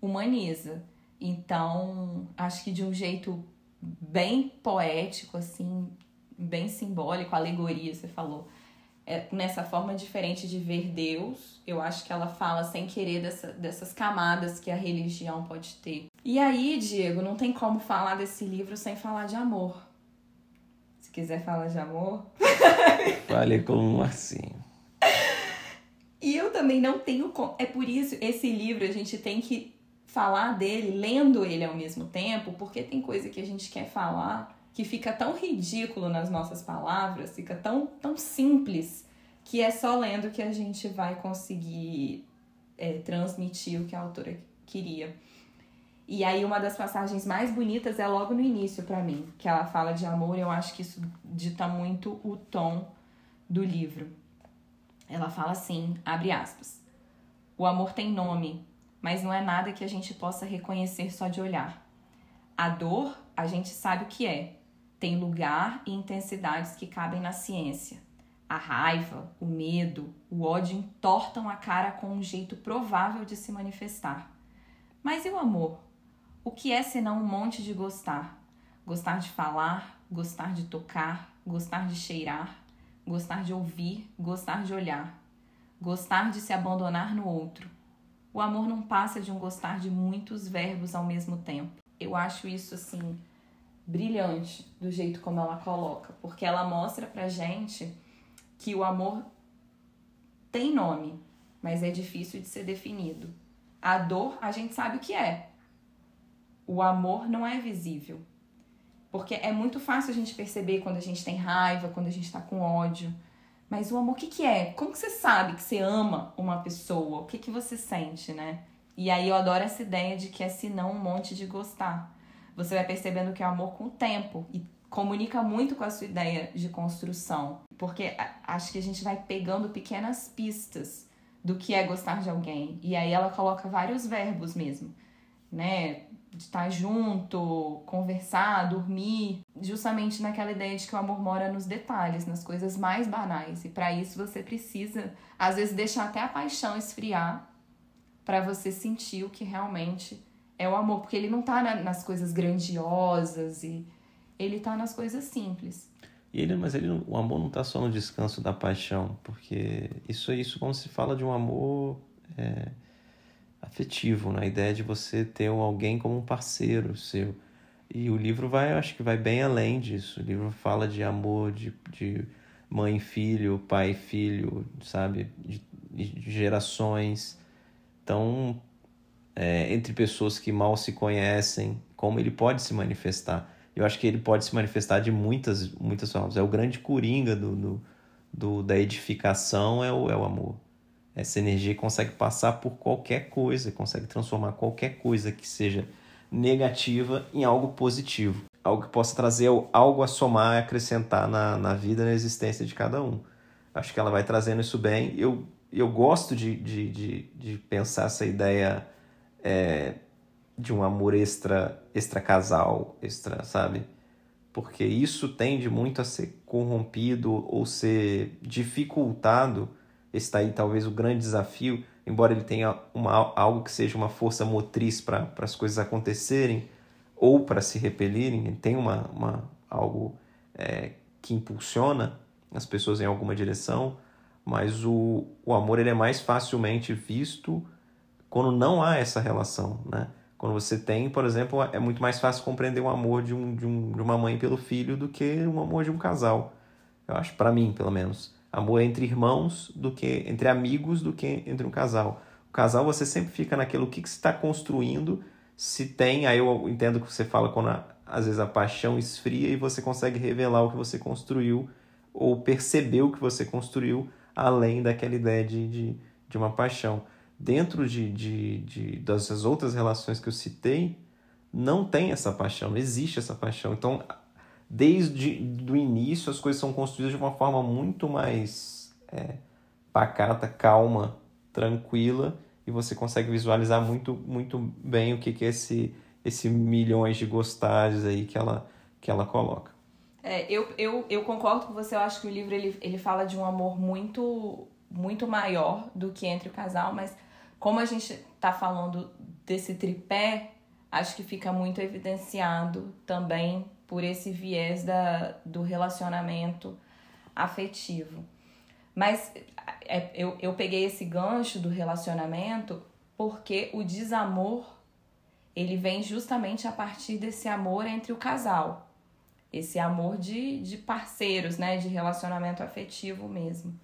humaniza. Então, acho que de um jeito bem poético, assim, bem simbólico, alegoria, você falou. É, nessa forma diferente de ver Deus, eu acho que ela fala sem querer dessa, dessas camadas que a religião pode ter. E aí, Diego, não tem como falar desse livro sem falar de amor. Se quiser falar de amor. Fale como assim. E eu também não tenho. É por isso, esse livro a gente tem que falar dele lendo ele ao mesmo tempo, porque tem coisa que a gente quer falar que fica tão ridículo nas nossas palavras, fica tão, tão simples, que é só lendo que a gente vai conseguir é, transmitir o que a autora queria. E aí uma das passagens mais bonitas é logo no início para mim, que ela fala de amor, eu acho que isso dita muito o tom do livro. Ela fala assim, abre aspas: O amor tem nome, mas não é nada que a gente possa reconhecer só de olhar. A dor, a gente sabe o que é. Tem lugar e intensidades que cabem na ciência. A raiva, o medo, o ódio entortam a cara com um jeito provável de se manifestar. Mas e o amor? O que é senão um monte de gostar? Gostar de falar, gostar de tocar, gostar de cheirar, gostar de ouvir, gostar de olhar, gostar de se abandonar no outro. O amor não passa de um gostar de muitos verbos ao mesmo tempo. Eu acho isso assim brilhante do jeito como ela coloca, porque ela mostra pra gente que o amor tem nome, mas é difícil de ser definido. A dor, a gente sabe o que é. O amor não é visível. Porque é muito fácil a gente perceber quando a gente tem raiva, quando a gente tá com ódio. Mas o amor, o que, que é? Como que você sabe que você ama uma pessoa? O que, que você sente, né? E aí eu adoro essa ideia de que é senão um monte de gostar. Você vai percebendo que é amor com o tempo e comunica muito com a sua ideia de construção. Porque acho que a gente vai pegando pequenas pistas do que é gostar de alguém. E aí ela coloca vários verbos mesmo, né? De estar junto, conversar, dormir, justamente naquela ideia de que o amor mora nos detalhes, nas coisas mais banais. E para isso você precisa, às vezes, deixar até a paixão esfriar para você sentir o que realmente é o amor, porque ele não tá na, nas coisas grandiosas e ele tá nas coisas simples. E ele, mas ele, o amor não está só no descanso da paixão, porque isso é isso quando se fala de um amor é, afetivo, na ideia de você ter alguém como um parceiro seu. E o livro vai, acho que vai bem além disso. O livro fala de amor de, de mãe filho, pai filho, sabe? De, de gerações. Então, é, entre pessoas que mal se conhecem, como ele pode se manifestar eu acho que ele pode se manifestar de muitas, muitas formas. É o grande coringa do, do, do, da edificação, é o, é o amor. Essa energia consegue passar por qualquer coisa, consegue transformar qualquer coisa que seja negativa em algo positivo. Algo que possa trazer algo a somar, acrescentar na, na vida, na existência de cada um. Acho que ela vai trazendo isso bem. Eu, eu gosto de, de, de, de pensar essa ideia é, de um amor extra, extra casal, extra, sabe? Porque isso tende muito a ser corrompido ou ser dificultado. Está aí talvez o grande desafio, embora ele tenha uma, algo que seja uma força motriz para as coisas acontecerem ou para se repelirem, ele tem uma, uma, algo é, que impulsiona as pessoas em alguma direção, mas o, o amor ele é mais facilmente visto quando não há essa relação, né? Quando você tem, por exemplo, é muito mais fácil compreender o amor de, um, de, um, de uma mãe pelo filho do que o amor de um casal. Eu acho, para mim, pelo menos. Amor é entre irmãos do que entre amigos do que entre um casal. O casal você sempre fica naquilo que, que está construindo, se tem, aí eu entendo que você fala quando a, às vezes a paixão esfria e você consegue revelar o que você construiu ou perceber o que você construiu além daquela ideia de, de, de uma paixão dentro de, de, de, das outras relações que eu citei, não tem essa paixão, não existe essa paixão. Então, desde o início, as coisas são construídas de uma forma muito mais é, pacata, calma, tranquila, e você consegue visualizar muito, muito bem o que, que é esse, esse milhões de gostares aí que ela, que ela coloca. É, eu, eu, eu concordo com você, eu acho que o livro ele, ele fala de um amor muito muito maior do que entre o casal, mas como a gente está falando desse tripé, acho que fica muito evidenciado também por esse viés da, do relacionamento afetivo. Mas é, eu, eu peguei esse gancho do relacionamento porque o desamor ele vem justamente a partir desse amor entre o casal. Esse amor de, de parceiros, né? De relacionamento afetivo mesmo.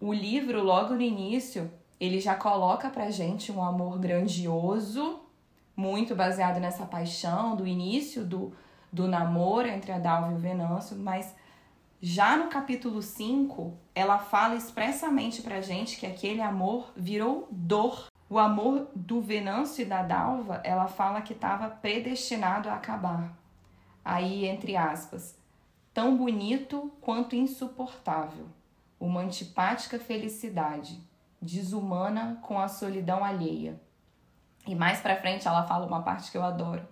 O livro, logo no início, ele já coloca pra gente um amor grandioso, muito baseado nessa paixão do início do, do namoro entre a Dalva e o Venâncio, mas já no capítulo 5, ela fala expressamente pra gente que aquele amor virou dor. O amor do Venâncio e da Dalva, ela fala que estava predestinado a acabar. Aí, entre aspas, tão bonito quanto insuportável, uma antipática felicidade desumana com a solidão alheia. E mais pra frente ela fala uma parte que eu adoro.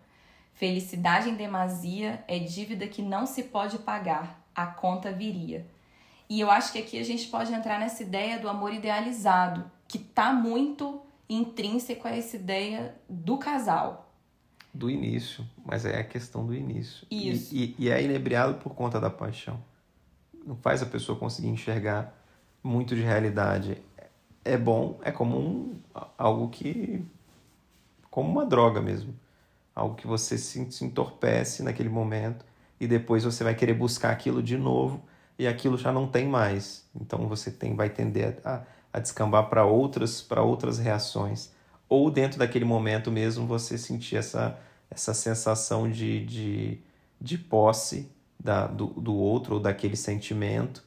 Felicidade em demasia é dívida que não se pode pagar, a conta viria. E eu acho que aqui a gente pode entrar nessa ideia do amor idealizado, que tá muito intrínseco a essa ideia do casal. Do início, mas é a questão do início. Isso. E, e, e é inebriado por conta da paixão. Não faz a pessoa conseguir enxergar muito de realidade. É bom, é como um, algo que. como uma droga mesmo. Algo que você se, entorpece naquele momento e depois você vai querer buscar aquilo de novo e aquilo já não tem mais. Então você tem, vai tender a, a descambar para outras, para outras reações. Ou dentro daquele momento mesmo você sentir essa, essa sensação de, de, de posse da, do, do outro ou daquele sentimento,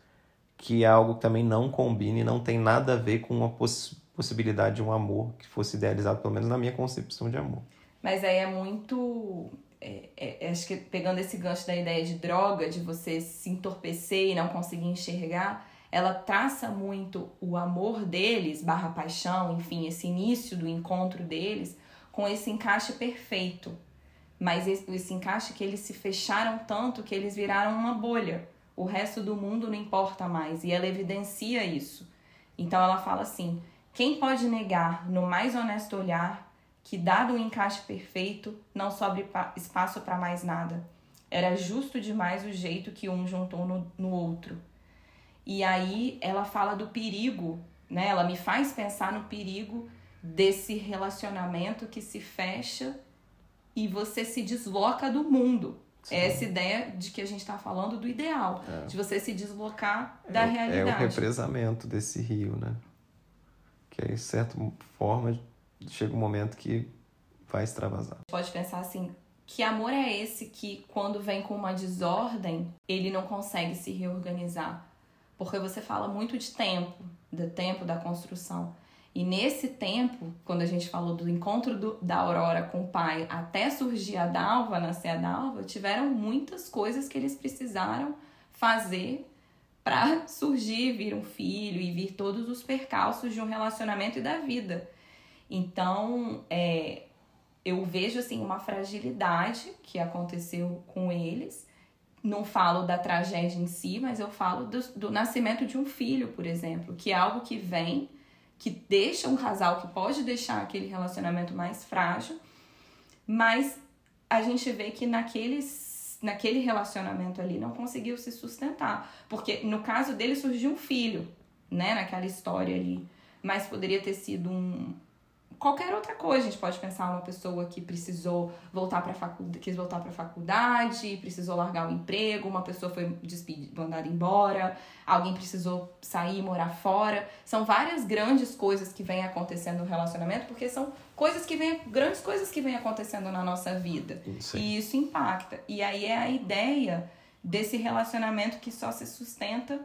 que é algo que também não combina e não tem nada a ver com uma poss possibilidade de um amor que fosse idealizado, pelo menos na minha concepção de amor. Mas aí é muito. É, é, acho que pegando esse gancho da ideia de droga, de você se entorpecer e não conseguir enxergar, ela traça muito o amor deles, barra paixão, enfim, esse início do encontro deles, com esse encaixe perfeito. Mas esse, esse encaixe que eles se fecharam tanto que eles viraram uma bolha. O resto do mundo não importa mais. E ela evidencia isso. Então ela fala assim: quem pode negar no mais honesto olhar que, dado o encaixe perfeito, não sobre espaço para mais nada. Era justo demais o jeito que um juntou no, no outro. E aí ela fala do perigo, né? Ela me faz pensar no perigo desse relacionamento que se fecha e você se desloca do mundo. Sim. É essa ideia de que a gente está falando do ideal, é. de você se deslocar da é, realidade. É o represamento desse rio, né? Que é, de certa forma, chega um momento que vai extravasar. Pode pensar assim, que amor é esse que quando vem com uma desordem, ele não consegue se reorganizar? Porque você fala muito de tempo, do tempo da construção. E nesse tempo, quando a gente falou do encontro do, da Aurora com o pai até surgir a Dalva, nascer a Dalva, tiveram muitas coisas que eles precisaram fazer para surgir, vir um filho e vir todos os percalços de um relacionamento e da vida. Então, é, eu vejo assim uma fragilidade que aconteceu com eles. Não falo da tragédia em si, mas eu falo do, do nascimento de um filho, por exemplo, que é algo que vem, que deixa um casal, que pode deixar aquele relacionamento mais frágil, mas a gente vê que naqueles, naquele relacionamento ali não conseguiu se sustentar. Porque no caso dele surgiu um filho, né, naquela história ali. Mas poderia ter sido um, qualquer outra coisa. A gente pode pensar uma pessoa que precisou voltar para faculdade, quis voltar para faculdade, precisou largar o emprego, uma pessoa foi despedida, mandada embora, alguém precisou sair, morar fora. São várias grandes coisas que vêm acontecendo no relacionamento, porque são coisas que vêm, grandes coisas que vêm acontecendo na nossa vida. Sim. E isso impacta. E aí é a ideia desse relacionamento que só se sustenta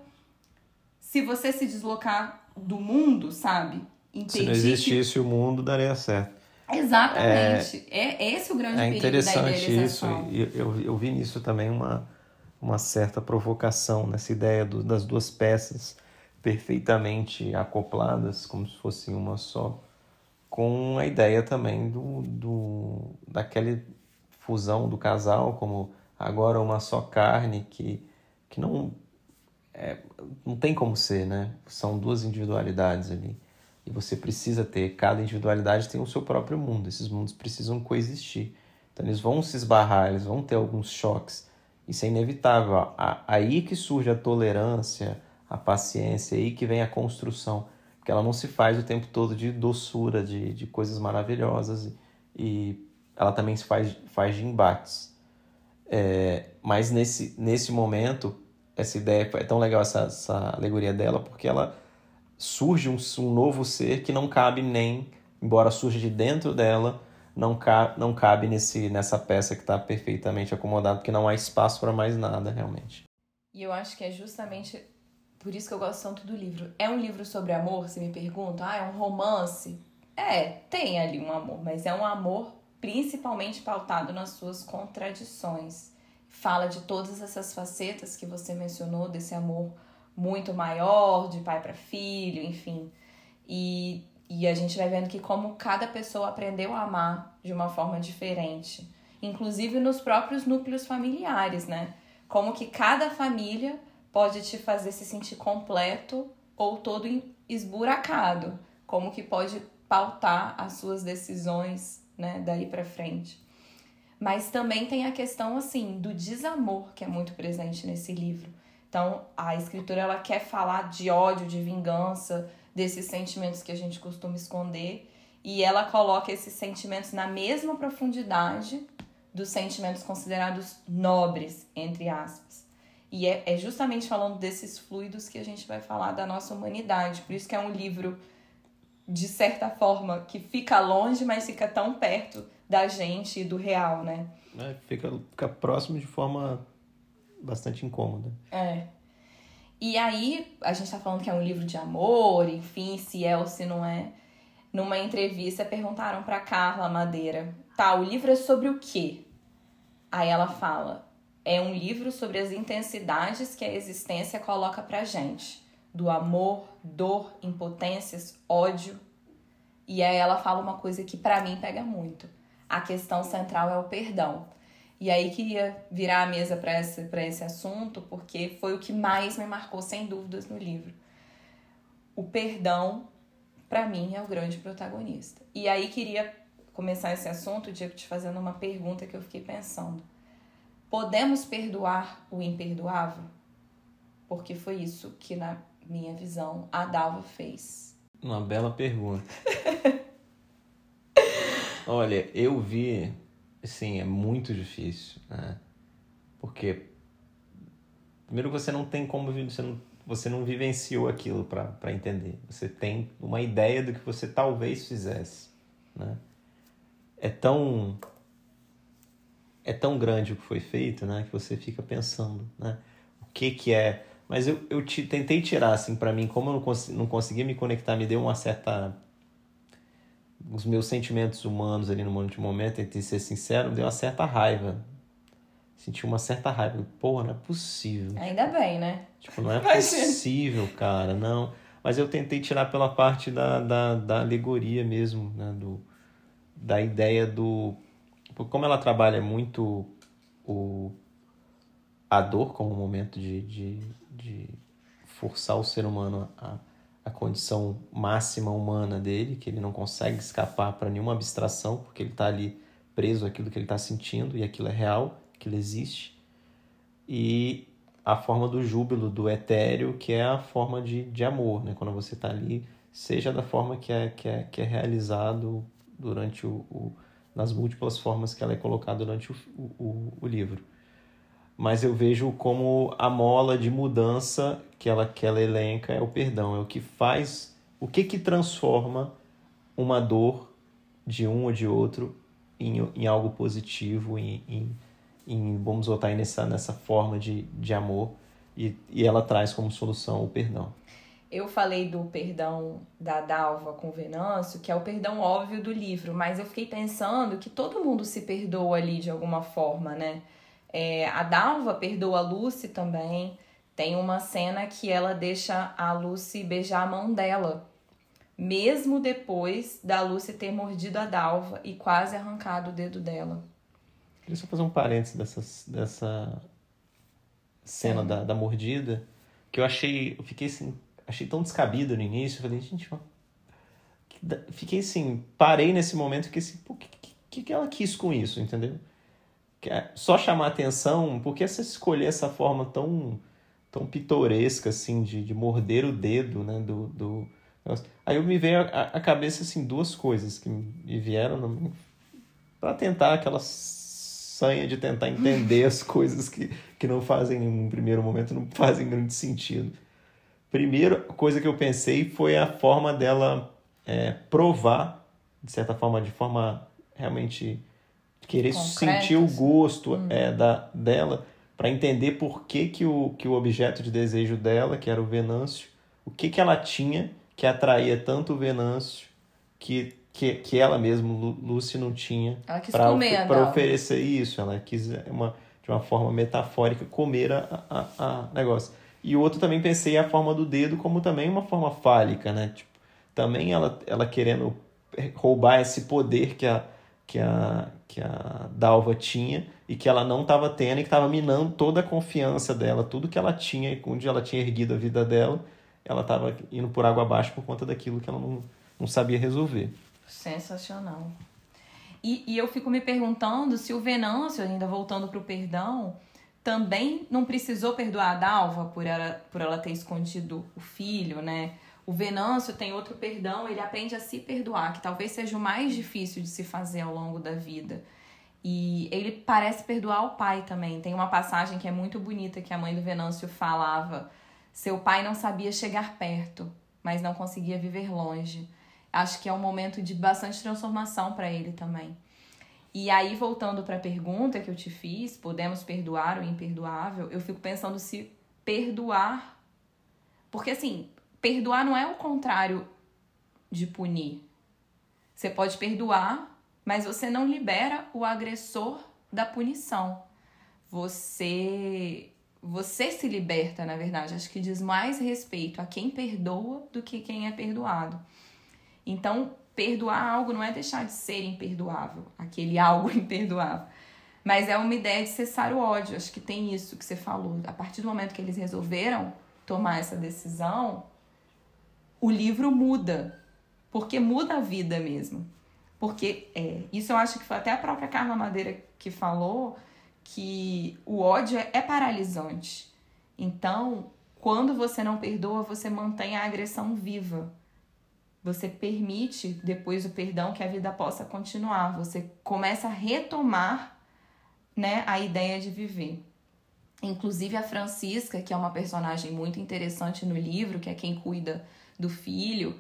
se você se deslocar do mundo, sabe? Impedir. Se não existisse que... o mundo, daria certo. Exatamente. É, é esse o grande é interessante isso. Eu, eu, eu vi nisso também uma, uma certa provocação nessa ideia do, das duas peças perfeitamente acopladas, como se fossem uma só, com a ideia também do, do daquela fusão do casal como agora uma só carne que, que não é, não tem como ser, né? São duas individualidades ali. E você precisa ter, cada individualidade tem o seu próprio mundo, esses mundos precisam coexistir. Então eles vão se esbarrar, eles vão ter alguns choques. Isso é inevitável. Aí que surge a tolerância, a paciência, aí que vem a construção. Porque ela não se faz o tempo todo de doçura, de, de coisas maravilhosas. E, ela também se faz, faz de embates. É, mas nesse, nesse momento, essa ideia é tão legal, essa, essa alegoria dela, porque ela surge um, um novo ser que não cabe nem, embora surja de dentro dela, não, ca, não cabe nesse, nessa peça que está perfeitamente acomodada, porque não há espaço para mais nada, realmente. E eu acho que é justamente por isso que eu gosto tanto do livro. É um livro sobre amor, se me perguntam? Ah, é um romance? É, tem ali um amor, mas é um amor principalmente pautado nas suas contradições. Fala de todas essas facetas que você mencionou, desse amor muito maior, de pai para filho, enfim. E e a gente vai vendo que como cada pessoa aprendeu a amar de uma forma diferente, inclusive nos próprios núcleos familiares, né? Como que cada família pode te fazer se sentir completo ou todo esburacado, como que pode pautar as suas decisões, né, daí para frente. Mas também tem a questão assim do desamor que é muito presente nesse livro. Então, a escritora ela quer falar de ódio, de vingança, desses sentimentos que a gente costuma esconder, e ela coloca esses sentimentos na mesma profundidade dos sentimentos considerados nobres, entre aspas. E é, é justamente falando desses fluidos que a gente vai falar da nossa humanidade. Por isso que é um livro, de certa forma, que fica longe, mas fica tão perto da gente e do real, né? É, fica, fica próximo de forma bastante incômoda. É. E aí, a gente tá falando que é um livro de amor, enfim, se é ou se não é. Numa entrevista, perguntaram pra Carla Madeira: tá, o livro é sobre o quê? Aí ela fala: é um livro sobre as intensidades que a existência coloca pra gente, do amor, dor, impotências, ódio. E aí ela fala uma coisa que para mim pega muito. A questão central é o perdão. E aí queria virar a mesa para esse, esse assunto, porque foi o que mais me marcou, sem dúvidas, no livro. O perdão, para mim, é o grande protagonista. E aí queria começar esse assunto, Diego, te fazendo uma pergunta que eu fiquei pensando. Podemos perdoar o imperdoável? Porque foi isso que, na minha visão, a Dalva fez. Uma bela pergunta. Olha, eu vi Sim, é muito difícil, né? Porque primeiro você não tem como você não, você não vivenciou aquilo para entender. Você tem uma ideia do que você talvez fizesse, né? É tão é tão grande o que foi feito, né, que você fica pensando, né? O que que é mas eu, eu te, tentei tirar, assim, para mim, como eu não, cons não conseguia me conectar, me deu uma certa os meus sentimentos humanos ali no momento, entre ser sincero, me deu uma certa raiva. Senti uma certa raiva. Porra, não é possível. Ainda bem, né? Tipo, não é possível, cara, não. Mas eu tentei tirar pela parte da, da, da alegoria mesmo, né? Do, da ideia do. Como ela trabalha muito o, a dor como um momento de, de, de forçar o ser humano a a condição máxima humana dele, que ele não consegue escapar para nenhuma abstração, porque ele está ali preso àquilo que ele está sentindo e aquilo é real, aquilo existe. E a forma do júbilo, do etéreo, que é a forma de, de amor, né? quando você está ali, seja da forma que é, que é, que é realizado durante o, o nas múltiplas formas que ela é colocada durante o, o, o livro mas eu vejo como a mola de mudança que ela, que ela elenca é o perdão, é o que faz, o que que transforma uma dor de um ou de outro em, em algo positivo, em, em, em vamos voltar nessa, nessa forma de, de amor, e, e ela traz como solução o perdão. Eu falei do perdão da Dalva com Venâncio, que é o perdão óbvio do livro, mas eu fiquei pensando que todo mundo se perdoa ali de alguma forma, né? É, a Dalva perdoa a Lucy também. Tem uma cena que ela deixa a Lucy beijar a mão dela, mesmo depois da Lucy ter mordido a Dalva e quase arrancado o dedo dela. Queria só fazer um parênteses dessa, dessa cena da, da mordida, que eu achei, eu fiquei assim, achei tão descabido no início, eu falei, gente, fiquei assim, parei nesse momento e fiquei assim, o que, que, que ela quis com isso, entendeu? É só chamar atenção, porque essa escolher essa forma tão tão pitoresca assim de, de morder o dedo, né, do, do aí eu me veio a cabeça assim duas coisas que me vieram para tentar aquela sanha de tentar entender as coisas que, que não fazem em primeiro momento não fazem grande sentido. Primeira coisa que eu pensei foi a forma dela é, provar de certa forma de forma realmente querer sentir o gosto hum. é, da, dela para entender por que, que, o, que o objeto de desejo dela, que era o Venâncio, o que, que ela tinha que atraía tanto o Venâncio que, que, que ela mesma, Lucy, não tinha para oferecer isso. Ela quis, é uma, de uma forma metafórica, comer a, a, a negócio. E o outro também pensei a forma do dedo como também uma forma fálica, né? Tipo, também ela, ela querendo roubar esse poder que a, que a, que a Dalva tinha e que ela não estava tendo e que estava minando toda a confiança dela, tudo que ela tinha, onde ela tinha erguido a vida dela, ela estava indo por água abaixo por conta daquilo que ela não, não sabia resolver. Sensacional. E, e eu fico me perguntando se o Venâncio, ainda voltando para o perdão, também não precisou perdoar a Dalva por ela, por ela ter escondido o filho, né? O Venâncio tem outro perdão, ele aprende a se perdoar, que talvez seja o mais difícil de se fazer ao longo da vida. E ele parece perdoar o pai também. Tem uma passagem que é muito bonita que a mãe do Venâncio falava: Seu pai não sabia chegar perto, mas não conseguia viver longe acho que é um momento de bastante transformação para ele também. E aí, voltando para a pergunta que eu te fiz, podemos perdoar o imperdoável? Eu fico pensando se perdoar. Porque, assim, perdoar não é o contrário de punir. Você pode perdoar, mas você não libera o agressor da punição. Você você se liberta, na verdade. Acho que diz mais respeito a quem perdoa do que quem é perdoado. Então, perdoar algo não é deixar de ser imperdoável, aquele algo imperdoável. Mas é uma ideia de cessar o ódio. Acho que tem isso que você falou. A partir do momento que eles resolveram tomar essa decisão, o livro muda. Porque muda a vida mesmo. Porque é, isso eu acho que foi até a própria Carla Madeira que falou que o ódio é, paralisante. Então, quando você não perdoa, você mantém a agressão viva. Você permite, depois do perdão, que a vida possa continuar. Você começa a retomar né, a ideia de viver. Inclusive a Francisca, que é uma personagem muito interessante no livro, que é quem cuida do filho,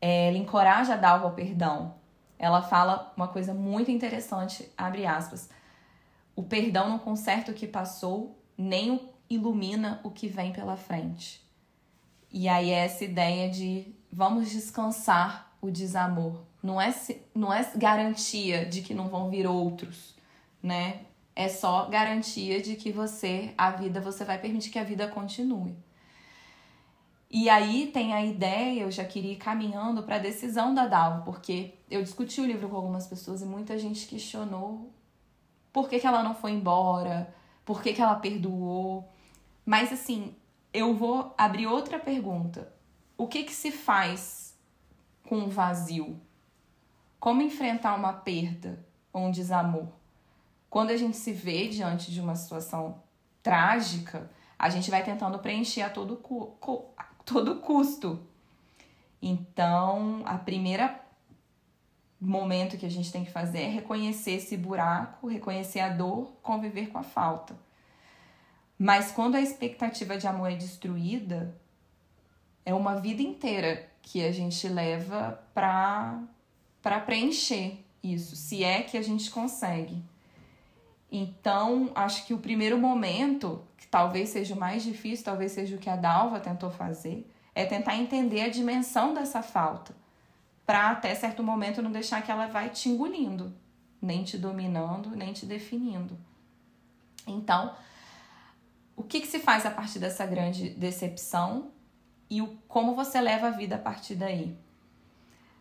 é, ela encoraja a Dalva ao perdão. Ela fala uma coisa muito interessante, abre aspas. O perdão não conserta o que passou, nem ilumina o que vem pela frente. E aí é essa ideia de vamos descansar o desamor. Não é, não é garantia de que não vão vir outros, né? É só garantia de que você, a vida, você vai permitir que a vida continue. E aí tem a ideia, eu já queria ir caminhando para a decisão da Dalva, porque eu discuti o livro com algumas pessoas e muita gente questionou por que, que ela não foi embora, por que, que ela perdoou. Mas assim, eu vou abrir outra pergunta o que, que se faz com um vazio? Como enfrentar uma perda ou um desamor? Quando a gente se vê diante de uma situação trágica, a gente vai tentando preencher a todo, todo custo. Então, a primeira momento que a gente tem que fazer é reconhecer esse buraco, reconhecer a dor, conviver com a falta. Mas quando a expectativa de amor é destruída, é uma vida inteira que a gente leva para para preencher isso, se é que a gente consegue. Então, acho que o primeiro momento, que talvez seja o mais difícil, talvez seja o que a Dalva tentou fazer, é tentar entender a dimensão dessa falta, para até certo momento não deixar que ela vai te engolindo, nem te dominando, nem te definindo. Então, o que, que se faz a partir dessa grande decepção? e o, como você leva a vida a partir daí.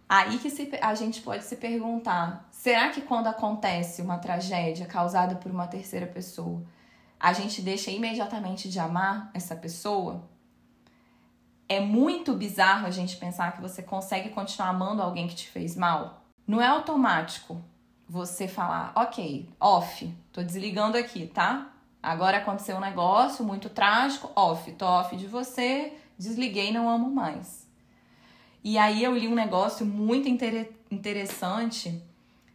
Aí que se, a gente pode se perguntar: será que quando acontece uma tragédia causada por uma terceira pessoa, a gente deixa imediatamente de amar essa pessoa? É muito bizarro a gente pensar que você consegue continuar amando alguém que te fez mal. Não é automático você falar, ok, off, tô desligando aqui, tá? Agora aconteceu um negócio muito trágico, off, tô off de você, desliguei, não amo mais. E aí eu li um negócio muito inter interessante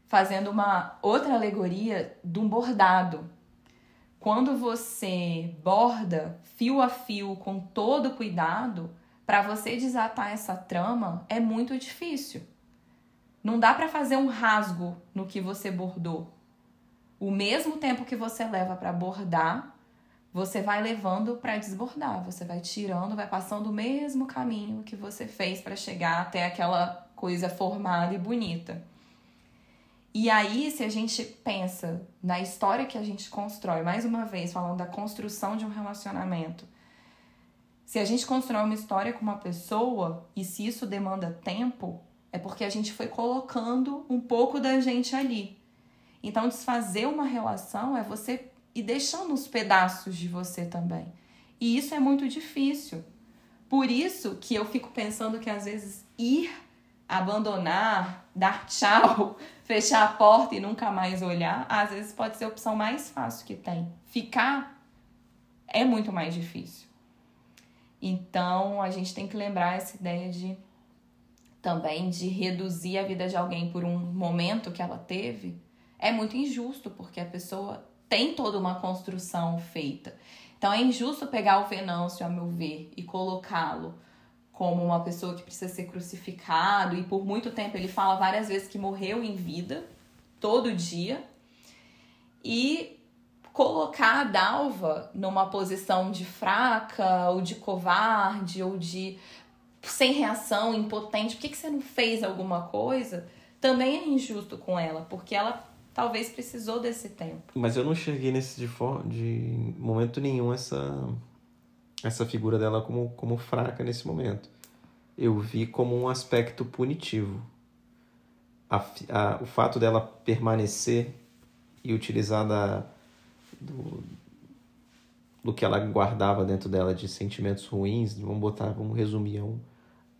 fazendo uma outra alegoria de um bordado. Quando você borda fio a fio com todo cuidado, para você desatar essa trama é muito difícil. Não dá para fazer um rasgo no que você bordou. O mesmo tempo que você leva para bordar, você vai levando para desbordar, você vai tirando, vai passando o mesmo caminho que você fez para chegar até aquela coisa formada e bonita. E aí, se a gente pensa na história que a gente constrói, mais uma vez falando da construção de um relacionamento, Se a gente constrói uma história com uma pessoa e se isso demanda tempo, é porque a gente foi colocando um pouco da gente ali. Então, desfazer uma relação é você ir deixando os pedaços de você também. E isso é muito difícil. Por isso que eu fico pensando que às vezes ir, abandonar, dar tchau, fechar a porta e nunca mais olhar, às vezes pode ser a opção mais fácil que tem. Ficar é muito mais difícil. Então, a gente tem que lembrar essa ideia de também de reduzir a vida de alguém por um momento que ela teve, é muito injusto, porque a pessoa tem toda uma construção feita. Então é injusto pegar o Venâncio, a meu ver, e colocá-lo como uma pessoa que precisa ser crucificado, e por muito tempo ele fala várias vezes que morreu em vida, todo dia, e colocar a Dalva numa posição de fraca, ou de covarde, ou de sem reação, impotente, por que, que você não fez alguma coisa? Também é injusto com ela, porque ela talvez precisou desse tempo. Mas eu não cheguei nesse de, for, de momento nenhum essa essa figura dela como, como fraca nesse momento. Eu vi como um aspecto punitivo. A, a, o fato dela permanecer e utilizar da, do, do que ela guardava dentro dela de sentimentos ruins, vamos botar, vamos resumir a um,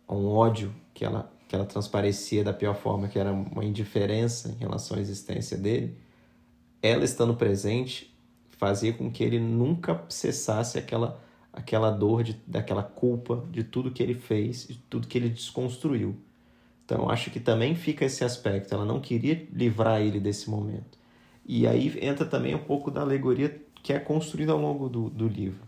a um ódio que ela que ela transparecia da pior forma, que era uma indiferença em relação à existência dele, ela estando presente fazia com que ele nunca cessasse aquela aquela dor de, daquela culpa de tudo que ele fez, de tudo que ele desconstruiu. Então acho que também fica esse aspecto. Ela não queria livrar ele desse momento. E aí entra também um pouco da alegoria que é construída ao longo do, do livro.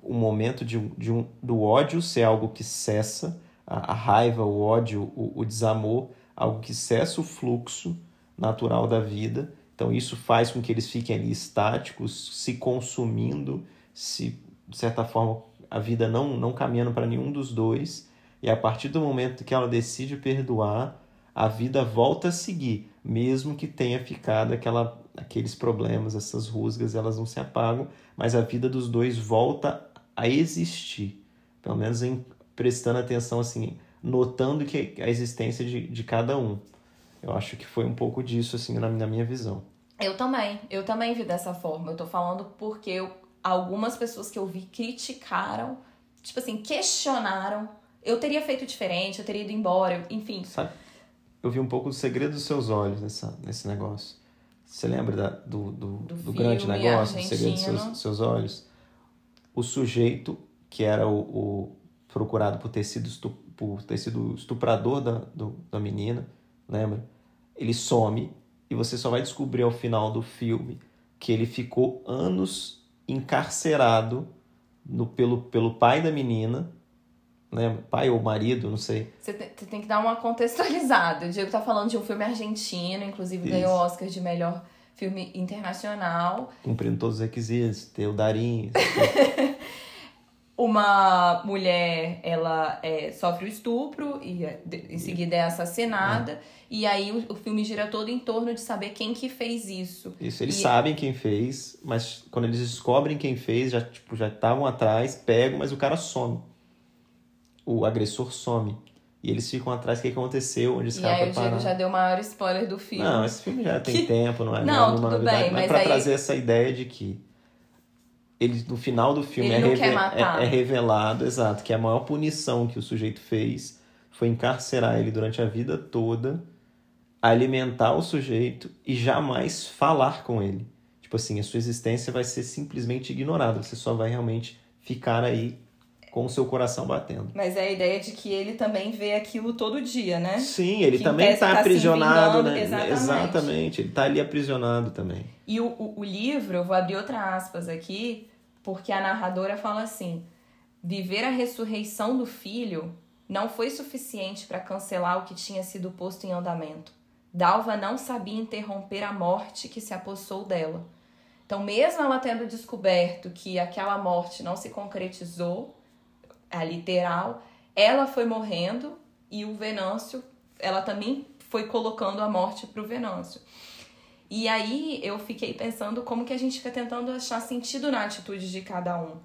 O momento de, de um, do ódio ser algo que cessa a, a raiva, o ódio, o, o desamor, algo que cessa o fluxo natural da vida. Então isso faz com que eles fiquem ali estáticos, se consumindo, se de certa forma a vida não não caminhando para nenhum dos dois. E a partir do momento que ela decide perdoar, a vida volta a seguir, mesmo que tenha ficado aquela, aqueles problemas, essas rusgas, elas não se apagam, mas a vida dos dois volta a existir, pelo menos em prestando atenção, assim, notando que a existência de, de cada um. Eu acho que foi um pouco disso, assim, na, na minha visão. Eu também, eu também vi dessa forma. Eu tô falando porque eu, algumas pessoas que eu vi criticaram, tipo assim, questionaram. Eu teria feito diferente, eu teria ido embora, eu, enfim. Sabe, eu vi um pouco do segredo dos seus olhos nessa, nesse negócio. Você lembra da, do, do, do, do grande negócio, o segredo dos seus, seus olhos? O sujeito, que era o, o procurado por ter sido, estup, por ter sido estuprador da, do, da menina, lembra? Ele some e você só vai descobrir ao final do filme que ele ficou anos encarcerado no, pelo, pelo pai da menina, lembra? Pai ou marido, não sei. Você tem, que dar uma contextualizada. O Diego tá falando de um filme argentino, inclusive Isso. ganhou Oscar de melhor filme internacional. Cumprindo todos os requisitos, ter o Darim. uma mulher ela é, sofre o estupro e é, em seguida é assassinada. É. e aí o, o, filme gira todo em torno de saber quem que fez isso. Isso eles e... sabem quem fez mas quando eles descobrem quem fez já tipo já estavam atrás pegam mas o cara some. O agressor some. E eles ficam atrás o que aconteceu? Onde esse e cara aí o Diego já deu o maior spoiler do filme. Não esse filme já tem que... tempo não é não, não é tudo bem mas, mas para aí... trazer essa ideia de que ele no final do filme é, reve é, é, revelado, exato, que a maior punição que o sujeito fez foi encarcerar ele durante a vida toda, alimentar o sujeito e jamais falar com ele. Tipo assim, a sua existência vai ser simplesmente ignorada, você só vai realmente ficar aí com o seu coração batendo. Mas é a ideia de que ele também vê aquilo todo dia, né? Sim, ele que também está tá aprisionado, né? Exatamente. Exatamente, ele está ali aprisionado também. E o, o, o livro, eu vou abrir outra aspas aqui, porque a narradora fala assim: viver a ressurreição do filho não foi suficiente para cancelar o que tinha sido posto em andamento. Dalva não sabia interromper a morte que se apossou dela. Então, mesmo ela tendo descoberto que aquela morte não se concretizou, a literal, ela foi morrendo e o Venâncio, ela também foi colocando a morte para o Venâncio. E aí eu fiquei pensando como que a gente fica tentando achar sentido na atitude de cada um.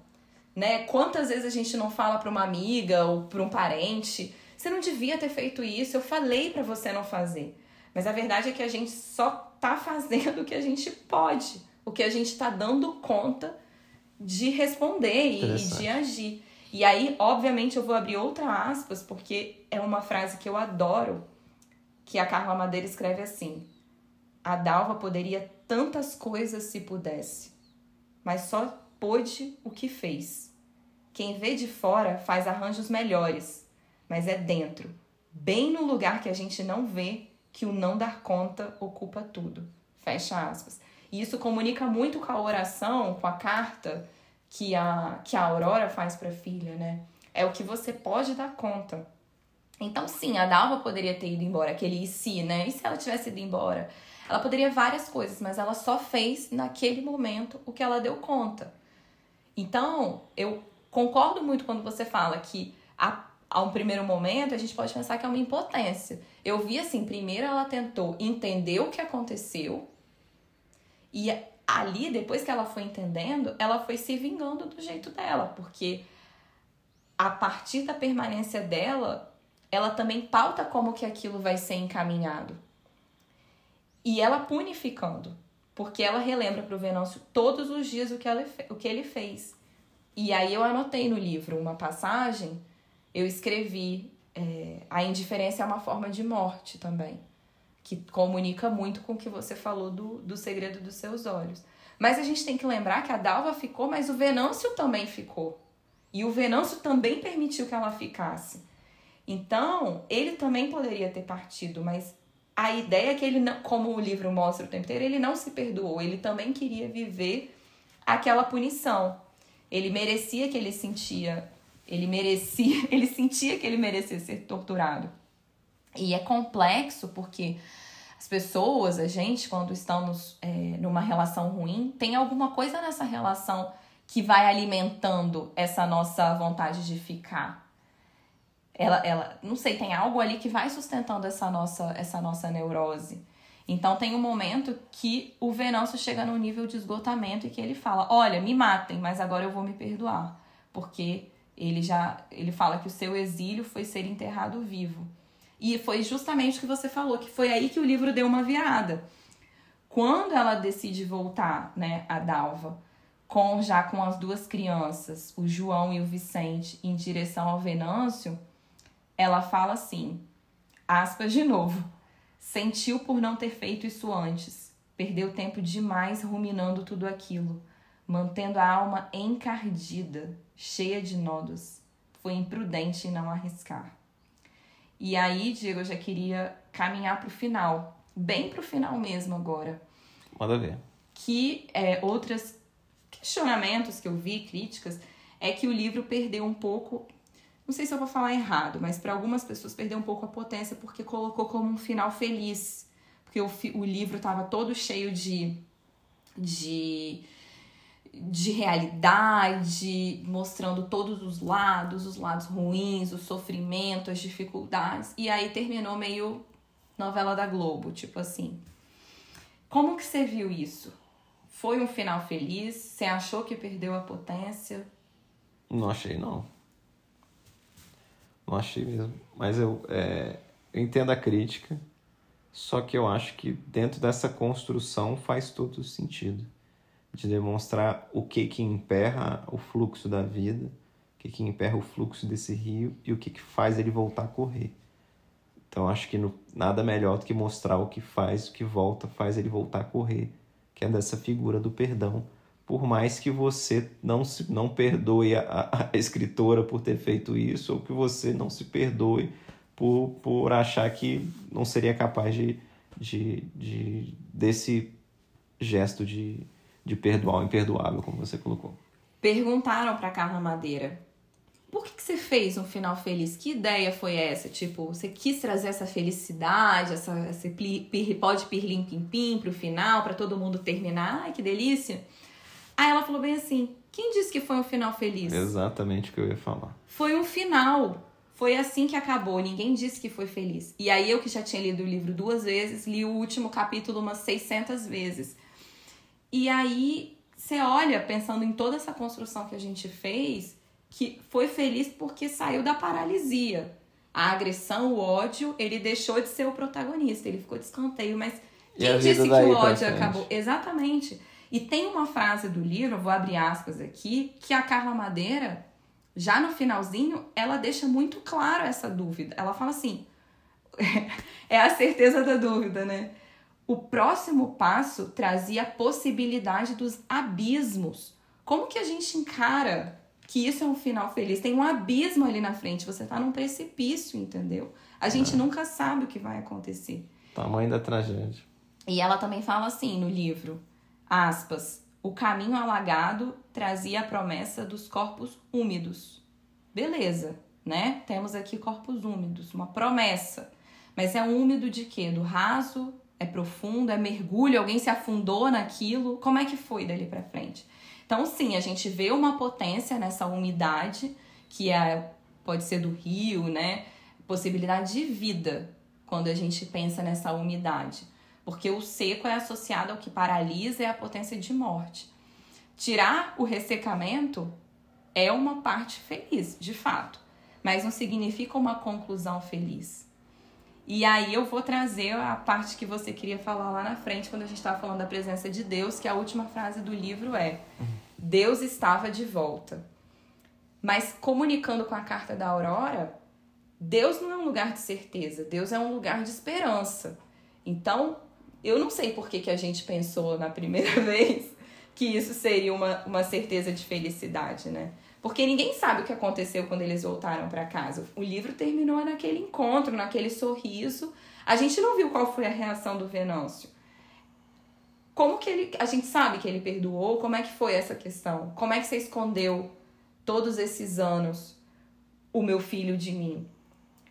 né? Quantas vezes a gente não fala para uma amiga ou para um parente, você não devia ter feito isso, eu falei para você não fazer. Mas a verdade é que a gente só tá fazendo o que a gente pode, o que a gente tá dando conta de responder e, de agir. E aí, obviamente, eu vou abrir outra aspas, porque é uma frase que eu adoro, que a Carla Madeira escreve assim: A Dalva poderia tantas coisas se pudesse, mas só pôde o que fez. Quem vê de fora faz arranjos melhores, mas é dentro, bem no lugar que a gente não vê, que o não dar conta ocupa tudo. Fecha aspas. E isso comunica muito com a oração, com a carta que a, que a Aurora faz para a filha, né? É o que você pode dar conta. Então, sim, a Dalva poderia ter ido embora, aquele e se, né? E se ela tivesse ido embora? Ela poderia várias coisas, mas ela só fez naquele momento o que ela deu conta. Então, eu concordo muito quando você fala que a, a um primeiro momento a gente pode pensar que é uma impotência. Eu vi assim, primeiro ela tentou entender o que aconteceu e ali, depois que ela foi entendendo, ela foi se vingando do jeito dela, porque a partir da permanência dela, ela também pauta como que aquilo vai ser encaminhado. E ela punificando. Porque ela relembra para o Venâncio todos os dias o que, ela, o que ele fez. E aí eu anotei no livro uma passagem, eu escrevi é, a indiferença é uma forma de morte também, que comunica muito com o que você falou do, do segredo dos seus olhos. Mas a gente tem que lembrar que a Dalva ficou, mas o Venâncio também ficou. E o Venâncio também permitiu que ela ficasse. Então, ele também poderia ter partido, mas a ideia é que ele, não, como o livro mostra o tempo inteiro, ele não se perdoou, ele também queria viver aquela punição. Ele merecia que ele sentia, ele merecia, ele sentia que ele merecia ser torturado. E é complexo porque as pessoas, a gente, quando estamos é, numa relação ruim, tem alguma coisa nessa relação que vai alimentando essa nossa vontade de ficar ela, ela, não sei, tem algo ali que vai sustentando essa nossa, essa nossa neurose. Então tem um momento que o Venâncio chega num nível de esgotamento e que ele fala: "Olha, me matem, mas agora eu vou me perdoar", porque ele já ele fala que o seu exílio foi ser enterrado vivo. E foi justamente o que você falou, que foi aí que o livro deu uma virada. Quando ela decide voltar, né, a Dalva, com já com as duas crianças, o João e o Vicente, em direção ao Venâncio, ela fala assim, aspas de novo, sentiu por não ter feito isso antes, perdeu tempo demais ruminando tudo aquilo, mantendo a alma encardida, cheia de nodos. Foi imprudente não arriscar. E aí, Diego, eu já queria caminhar para o final, bem para o final mesmo agora. Manda ver. Que é, outros questionamentos que eu vi, críticas, é que o livro perdeu um pouco não sei se eu vou falar errado, mas para algumas pessoas perdeu um pouco a potência porque colocou como um final feliz. Porque o, o livro estava todo cheio de, de, de realidade, mostrando todos os lados, os lados ruins, o sofrimento, as dificuldades. E aí terminou meio novela da Globo, tipo assim. Como que você viu isso? Foi um final feliz? Você achou que perdeu a potência? Não achei, não. Não achei mesmo. Mas eu, é, eu entendo a crítica, só que eu acho que dentro dessa construção faz todo sentido. De demonstrar o que que emperra o fluxo da vida, o que que emperra o fluxo desse rio e o que que faz ele voltar a correr. Então acho que no, nada melhor do que mostrar o que faz, o que volta, faz ele voltar a correr, que é dessa figura do perdão por mais que você não se não perdoe a, a, escritora por ter feito isso ou que você não se perdoe por, por achar que não seria capaz de, de, de desse gesto de, de perdoar o imperdoável, como você colocou. Perguntaram para Carla Madeira por que, que você fez um final feliz? Que ideia foi essa? Tipo, você quis trazer essa felicidade, essa, esse pode pirlim pim pim pro final, para todo mundo terminar? Ai, que delícia! Aí ela falou bem assim: quem disse que foi um final feliz? Exatamente o que eu ia falar. Foi um final. Foi assim que acabou. Ninguém disse que foi feliz. E aí eu que já tinha lido o livro duas vezes, li o último capítulo umas 600 vezes. E aí você olha pensando em toda essa construção que a gente fez, que foi feliz porque saiu da paralisia. A agressão, o ódio, ele deixou de ser o protagonista, ele ficou de escanteio, mas quem disse que o ódio acabou? Exatamente. E tem uma frase do livro, vou abrir aspas aqui, que a Carla Madeira, já no finalzinho, ela deixa muito claro essa dúvida. Ela fala assim: é a certeza da dúvida, né? O próximo passo trazia a possibilidade dos abismos. Como que a gente encara que isso é um final feliz? Tem um abismo ali na frente, você tá num precipício, entendeu? A gente é. nunca sabe o que vai acontecer. Tamanho da tragédia. E ela também fala assim no livro, aspas, o caminho alagado trazia a promessa dos corpos úmidos. Beleza, né? Temos aqui corpos úmidos, uma promessa. Mas é úmido de quê? Do raso? É profundo? É mergulho? Alguém se afundou naquilo? Como é que foi dali para frente? Então, sim, a gente vê uma potência nessa umidade, que é, pode ser do rio, né? Possibilidade de vida, quando a gente pensa nessa umidade porque o seco é associado ao que paralisa e à potência de morte. Tirar o ressecamento é uma parte feliz, de fato, mas não significa uma conclusão feliz. E aí eu vou trazer a parte que você queria falar lá na frente, quando a gente estava falando da presença de Deus, que a última frase do livro é: Deus estava de volta. Mas comunicando com a carta da Aurora, Deus não é um lugar de certeza, Deus é um lugar de esperança. Então, eu não sei por que, que a gente pensou na primeira vez que isso seria uma, uma certeza de felicidade, né? Porque ninguém sabe o que aconteceu quando eles voltaram para casa. O livro terminou naquele encontro, naquele sorriso. A gente não viu qual foi a reação do Venâncio. Como que ele. A gente sabe que ele perdoou? Como é que foi essa questão? Como é que você escondeu todos esses anos o meu filho de mim?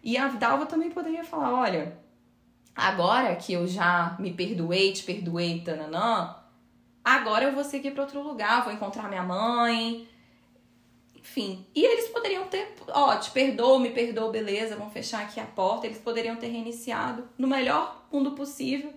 E a Dalva também poderia falar: olha, Agora que eu já me perdoei, te perdoei, tananã, agora eu vou seguir para outro lugar, vou encontrar minha mãe. Enfim. E eles poderiam ter, ó, te perdoo, me perdoou, beleza, vamos fechar aqui a porta. Eles poderiam ter reiniciado no melhor mundo possível.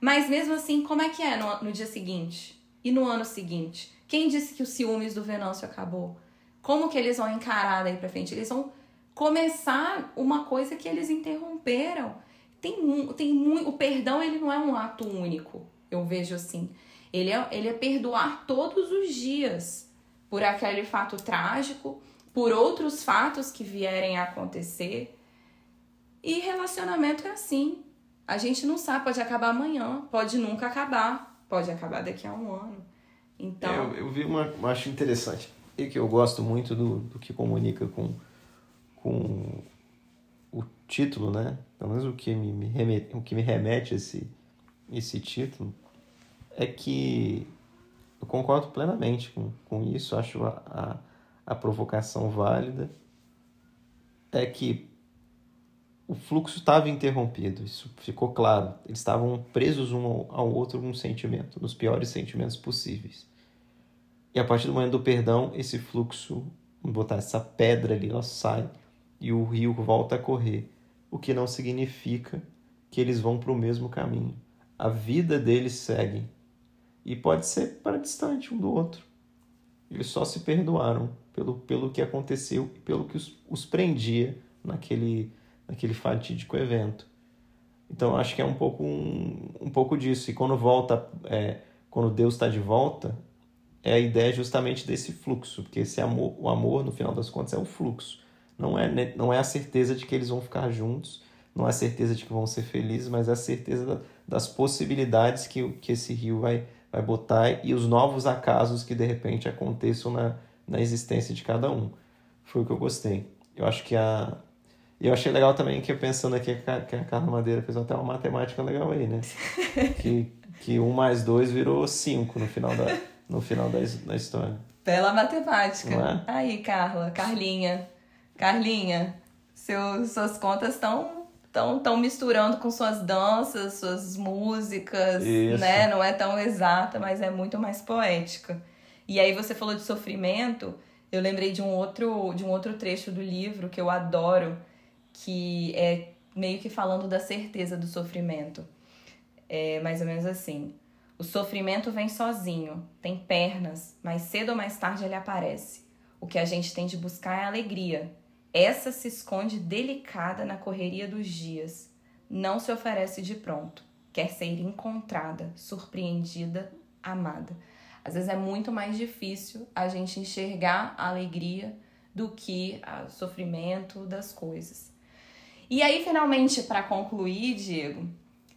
Mas mesmo assim, como é que é no, no dia seguinte? E no ano seguinte? Quem disse que os ciúmes do Venâncio acabou? Como que eles vão encarar daí pra frente? Eles vão começar uma coisa que eles interromperam tem, tem muito. O perdão ele não é um ato único, eu vejo assim. Ele é, ele é perdoar todos os dias por aquele fato trágico, por outros fatos que vierem a acontecer. E relacionamento é assim. A gente não sabe, pode acabar amanhã, pode nunca acabar, pode acabar daqui a um ano. Então. Eu, eu vi uma. Acho interessante. E que eu gosto muito do, do que comunica com, com o título, né? Pelo menos o que me, me remete, o que me remete a esse, esse título é que eu concordo plenamente com, com isso, acho a, a, a provocação válida. É que o fluxo estava interrompido, isso ficou claro. Eles estavam presos um ao outro num sentimento, nos piores sentimentos possíveis. E a partir do momento do perdão, esse fluxo, vamos botar essa pedra ali, ela sai e o rio volta a correr, o que não significa que eles vão para o mesmo caminho. A vida deles segue e pode ser para distante um do outro. Eles só se perdoaram pelo, pelo que aconteceu e pelo que os, os prendia naquele, naquele fatídico evento. Então acho que é um pouco, um, um pouco disso. E quando volta, é, quando Deus está de volta, é a ideia justamente desse fluxo, porque esse amor, o amor no final das contas é o fluxo não é, não é a certeza de que eles vão ficar juntos, não é a certeza de que vão ser felizes, mas é a certeza das possibilidades que, que esse rio vai, vai botar e os novos acasos que de repente aconteçam na, na existência de cada um. Foi o que eu gostei. Eu acho que a. Eu achei legal também que pensando aqui que a Carla Madeira fez até uma matemática legal aí, né? que, que um mais dois virou cinco no final da, no final da, da história. Bela matemática. É? Aí, Carla, Carlinha. Carlinha, seu, suas contas estão tão, tão misturando com suas danças, suas músicas, Isso. né? Não é tão exata, mas é muito mais poética. E aí você falou de sofrimento, eu lembrei de um outro, de um outro trecho do livro que eu adoro, que é meio que falando da certeza do sofrimento. É mais ou menos assim. O sofrimento vem sozinho, tem pernas, mas cedo ou mais tarde ele aparece. O que a gente tem de buscar é alegria. Essa se esconde delicada na correria dos dias. Não se oferece de pronto. Quer ser encontrada, surpreendida, amada. Às vezes é muito mais difícil a gente enxergar a alegria do que o sofrimento das coisas. E aí, finalmente, para concluir, Diego,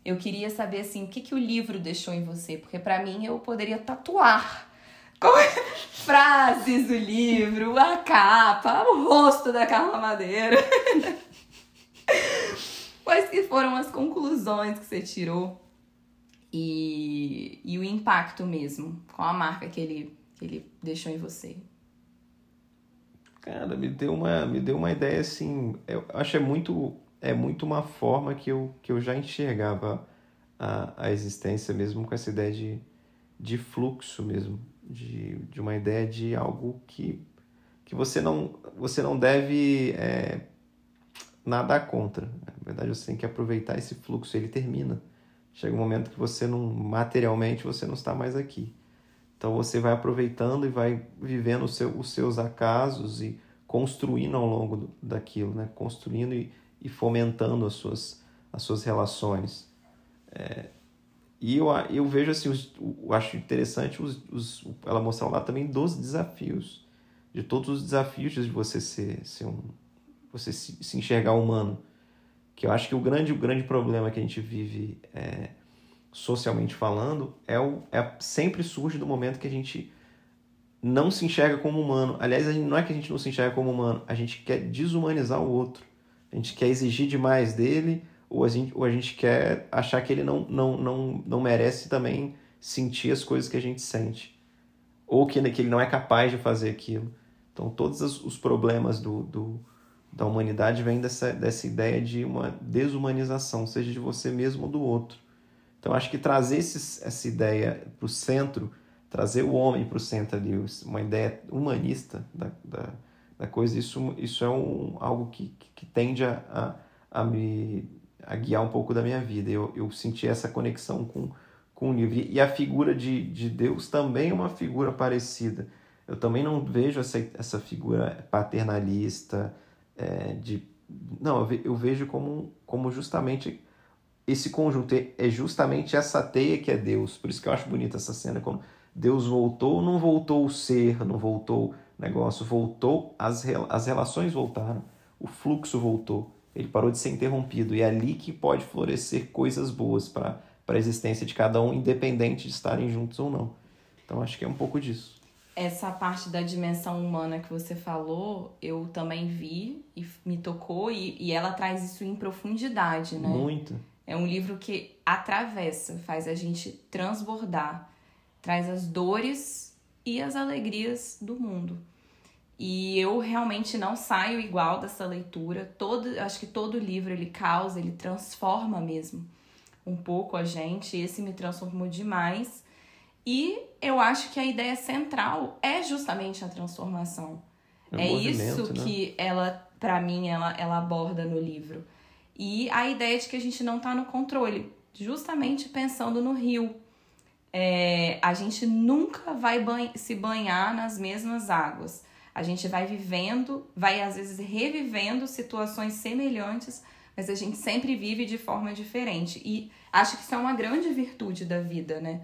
eu queria saber assim, o que, que o livro deixou em você, porque para mim eu poderia tatuar frases do livro, a capa, o rosto da Carla Madeira. Quais que foram as conclusões que você tirou e, e o impacto mesmo, com a marca que ele, que ele deixou em você? Cara, me deu uma, me deu uma ideia assim, eu acho que é muito é muito uma forma que eu, que eu já enxergava a, a existência mesmo com essa ideia de, de fluxo mesmo, de, de uma ideia de algo que, que você, não, você não deve é, nadar contra. Na verdade, você tem que aproveitar esse fluxo, ele termina. Chega um momento que você não, materialmente, você não está mais aqui. Então você vai aproveitando e vai vivendo seu, os seus acasos e construindo ao longo do, daquilo, né? Construindo e, e fomentando as suas, as suas relações. É, e eu, eu vejo assim, os, eu acho interessante os, os, ela mostrar lá também dos desafios, de todos os desafios de você ser, ser um, você se, se enxergar humano. Que eu acho que o grande, o grande problema que a gente vive é, socialmente falando é, o, é sempre surge do momento que a gente não se enxerga como humano. Aliás, não é que a gente não se enxerga como humano, a gente quer desumanizar o outro a gente quer exigir demais dele, ou a gente, ou a gente quer achar que ele não, não, não, não merece também sentir as coisas que a gente sente. Ou que, que ele não é capaz de fazer aquilo. Então, todos os problemas do, do, da humanidade vêm dessa, dessa ideia de uma desumanização, seja de você mesmo ou do outro. Então, acho que trazer esse, essa ideia para o centro, trazer o homem para o centro ali, uma ideia humanista da, da da coisa, isso, isso é um, algo que, que tende a, a, a me a guiar um pouco da minha vida. Eu, eu senti essa conexão com, com o livro. E a figura de, de Deus também é uma figura parecida. Eu também não vejo essa, essa figura paternalista, é, de. Não, eu vejo como, como justamente esse conjunto, é justamente essa teia que é Deus. Por isso que eu acho bonita essa cena, como Deus voltou, não voltou o ser, não voltou negócio voltou, as, as relações voltaram, o fluxo voltou, ele parou de ser interrompido. E é ali que pode florescer coisas boas para a existência de cada um, independente de estarem juntos ou não. Então acho que é um pouco disso. Essa parte da dimensão humana que você falou, eu também vi e me tocou, e, e ela traz isso em profundidade, né? Muito. É um livro que atravessa, faz a gente transbordar, traz as dores e as alegrias do mundo. E eu realmente não saio igual dessa leitura. Todo, acho que todo livro ele causa, ele transforma mesmo um pouco a gente. Esse me transformou demais. E eu acho que a ideia central é justamente a transformação. É, é isso né? que ela, para mim, ela, ela aborda no livro. E a ideia de que a gente não está no controle, justamente pensando no rio. É, a gente nunca vai se banhar nas mesmas águas. A gente vai vivendo, vai às vezes revivendo situações semelhantes, mas a gente sempre vive de forma diferente. E acho que isso é uma grande virtude da vida, né?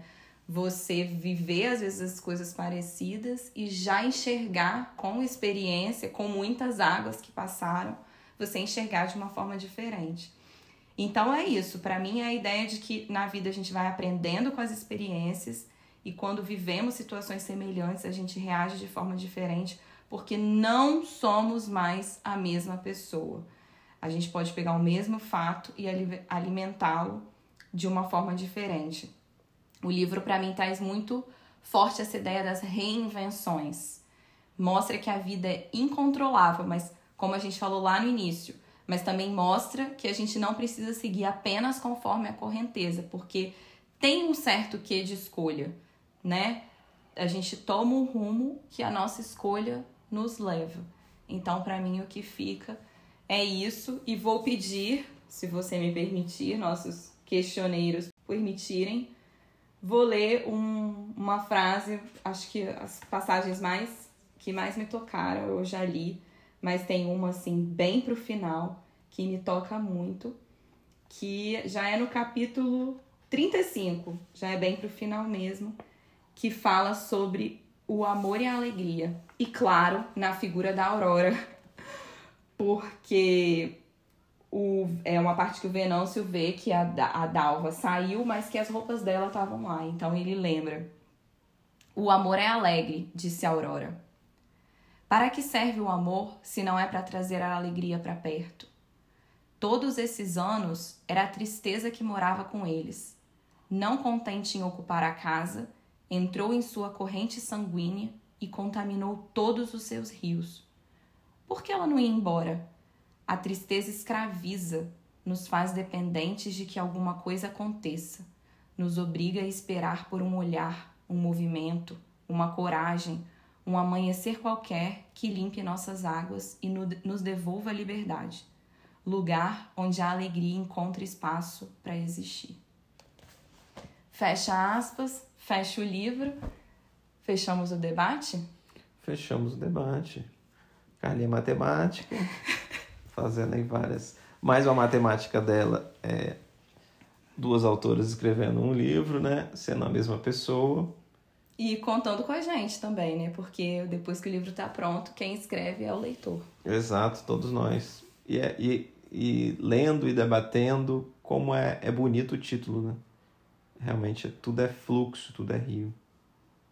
Você viver às vezes as coisas parecidas e já enxergar com experiência, com muitas águas que passaram, você enxergar de uma forma diferente. Então é isso, para mim é a ideia de que na vida a gente vai aprendendo com as experiências e quando vivemos situações semelhantes, a gente reage de forma diferente porque não somos mais a mesma pessoa. A gente pode pegar o mesmo fato e alimentá-lo de uma forma diferente. O livro, para mim, traz muito forte essa ideia das reinvenções. Mostra que a vida é incontrolável, mas como a gente falou lá no início, mas também mostra que a gente não precisa seguir apenas conforme a correnteza, porque tem um certo quê de escolha, né? A gente toma um rumo que a nossa escolha nos leva. Então, para mim, o que fica é isso. E vou pedir, se você me permitir, nossos questioneiros permitirem, vou ler um, uma frase, acho que as passagens mais que mais me tocaram, eu já li, mas tem uma assim bem pro final que me toca muito, que já é no capítulo 35, já é bem pro final mesmo, que fala sobre o amor e a alegria. E claro, na figura da Aurora, porque o, é uma parte que o Venâncio vê que a, a Dalva saiu, mas que as roupas dela estavam lá. Então ele lembra. O amor é alegre, disse Aurora. Para que serve o amor se não é para trazer a alegria para perto? Todos esses anos era a tristeza que morava com eles. Não contente em ocupar a casa, entrou em sua corrente sanguínea e contaminou todos os seus rios. Por que ela não ia embora? A tristeza escraviza, nos faz dependentes de que alguma coisa aconteça, nos obriga a esperar por um olhar, um movimento, uma coragem, um amanhecer qualquer que limpe nossas águas e nos devolva a liberdade, lugar onde a alegria encontra espaço para existir. Fecha aspas, fecha o livro. Fechamos o debate? Fechamos o debate. Carlinha Matemática, fazendo aí várias. Mais uma matemática dela é duas autoras escrevendo um livro, né? Sendo a mesma pessoa. E contando com a gente também, né? Porque depois que o livro está pronto, quem escreve é o leitor. Exato, todos nós. E, é, e, e lendo e debatendo, como é, é bonito o título, né? Realmente tudo é fluxo, tudo é rio.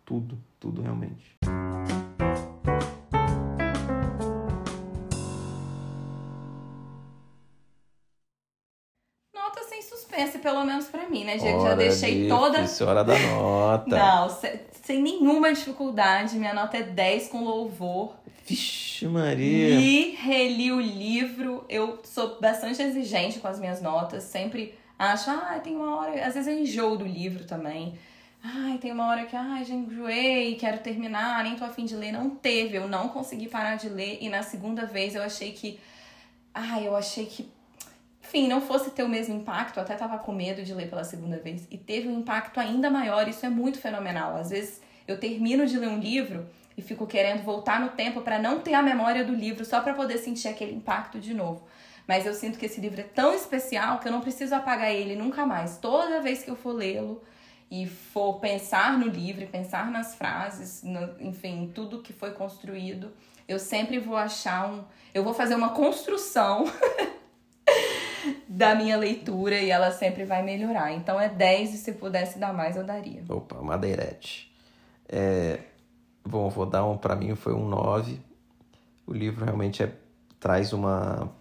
Tudo, tudo realmente. suspense, pelo menos para mim, né, gente? Já deixei de, toda. Hora da nota. Não, sem nenhuma dificuldade. Minha nota é 10 com louvor. Vixe, Maria! Li, reli o livro. Eu sou bastante exigente com as minhas notas. Sempre acho, ah, tem uma hora. Às vezes eu enjoo do livro também. Ai, tem uma hora que, ai, já enjoei, quero terminar, nem tô afim de ler. Não teve, eu não consegui parar de ler. E na segunda vez eu achei que. Ai, eu achei que enfim, não fosse ter o mesmo impacto, eu até tava com medo de ler pela segunda vez, e teve um impacto ainda maior, isso é muito fenomenal. Às vezes eu termino de ler um livro e fico querendo voltar no tempo para não ter a memória do livro, só para poder sentir aquele impacto de novo. Mas eu sinto que esse livro é tão especial que eu não preciso apagar ele nunca mais. Toda vez que eu for lê-lo e for pensar no livro, pensar nas frases, no, enfim, tudo que foi construído, eu sempre vou achar um. Eu vou fazer uma construção da minha leitura e ela sempre vai melhorar. Então é 10 e se pudesse dar mais eu daria. Opa, madeirete. É, bom, vou dar um, para mim foi um 9. O livro realmente é, traz uma...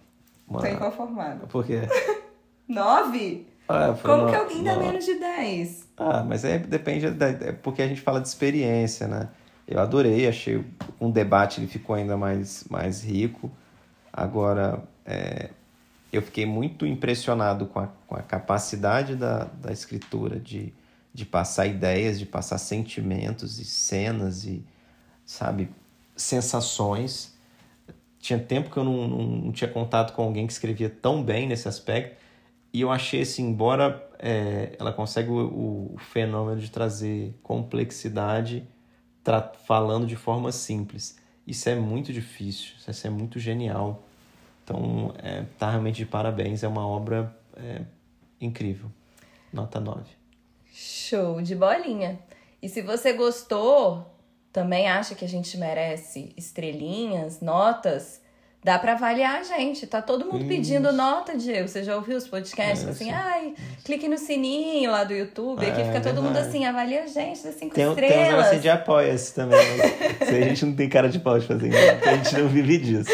uma... Tô inconformado. Por quê? 9? Ah, Como no... que alguém dá no... menos de 10? Ah, mas é, depende, da, é porque a gente fala de experiência, né? Eu adorei, achei um debate ele ficou ainda mais, mais rico. Agora, é, eu fiquei muito impressionado com a, com a capacidade da, da escritura de, de passar ideias, de passar sentimentos e cenas e, sabe, sensações. Tinha tempo que eu não, não, não tinha contato com alguém que escrevia tão bem nesse aspecto. E eu achei assim, embora é, ela consegue o, o, fenômeno de trazer complexidade falando de forma simples. Isso é muito difícil, isso é muito genial. Então, é, tá realmente de parabéns, é uma obra é, incrível. Nota 9. Show de bolinha. E se você gostou, também acha que a gente merece estrelinhas, notas, dá para avaliar a gente. Tá todo mundo Isso. pedindo nota, Diego. Você já ouviu os podcasts? É, assim, ai, clique no sininho lá do YouTube. É, aqui fica todo mundo assim, avalia a gente, dá cinco tem, estrelas. Tem um negócio de apoia-se também. Né? a gente não tem cara de pau de fazer isso, a gente não vive disso.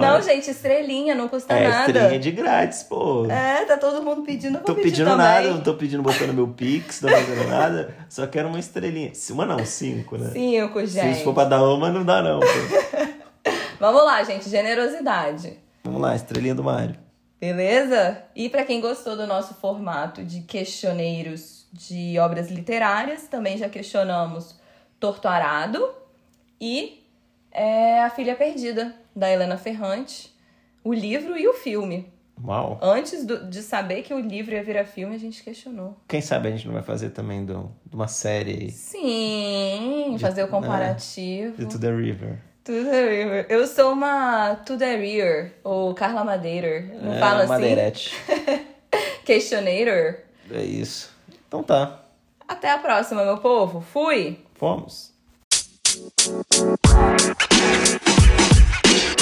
Não, gente, estrelinha, não custa é, nada. Estrelinha de grátis, pô. É, tá todo mundo pedindo, Tô pedindo também. nada, não tô pedindo botando meu Pix, não tô fazendo nada. Só quero uma estrelinha. Uma não, cinco, né? Cinco, gente. Se for pra dar uma, não dá não, pô. Vamos lá, gente, generosidade. Vamos lá, estrelinha do Mário. Beleza? E para quem gostou do nosso formato de questioneiros de obras literárias, também já questionamos Torto Arado e é, A Filha Perdida, da Helena Ferrante, o livro e o filme. Uau. Antes do- de saber que o livro ia virar filme, a gente questionou. Quem sabe a gente não vai fazer também de uma série. Sim, De- fazer o né? comparativo. De To The River. To the River. Eu sou uma To the Rear, ou Carla Madeira. Não é, fala assim? Madeirete. Questionator. É isso. Então tá. Até a próxima, meu povo. Fui! Fomos.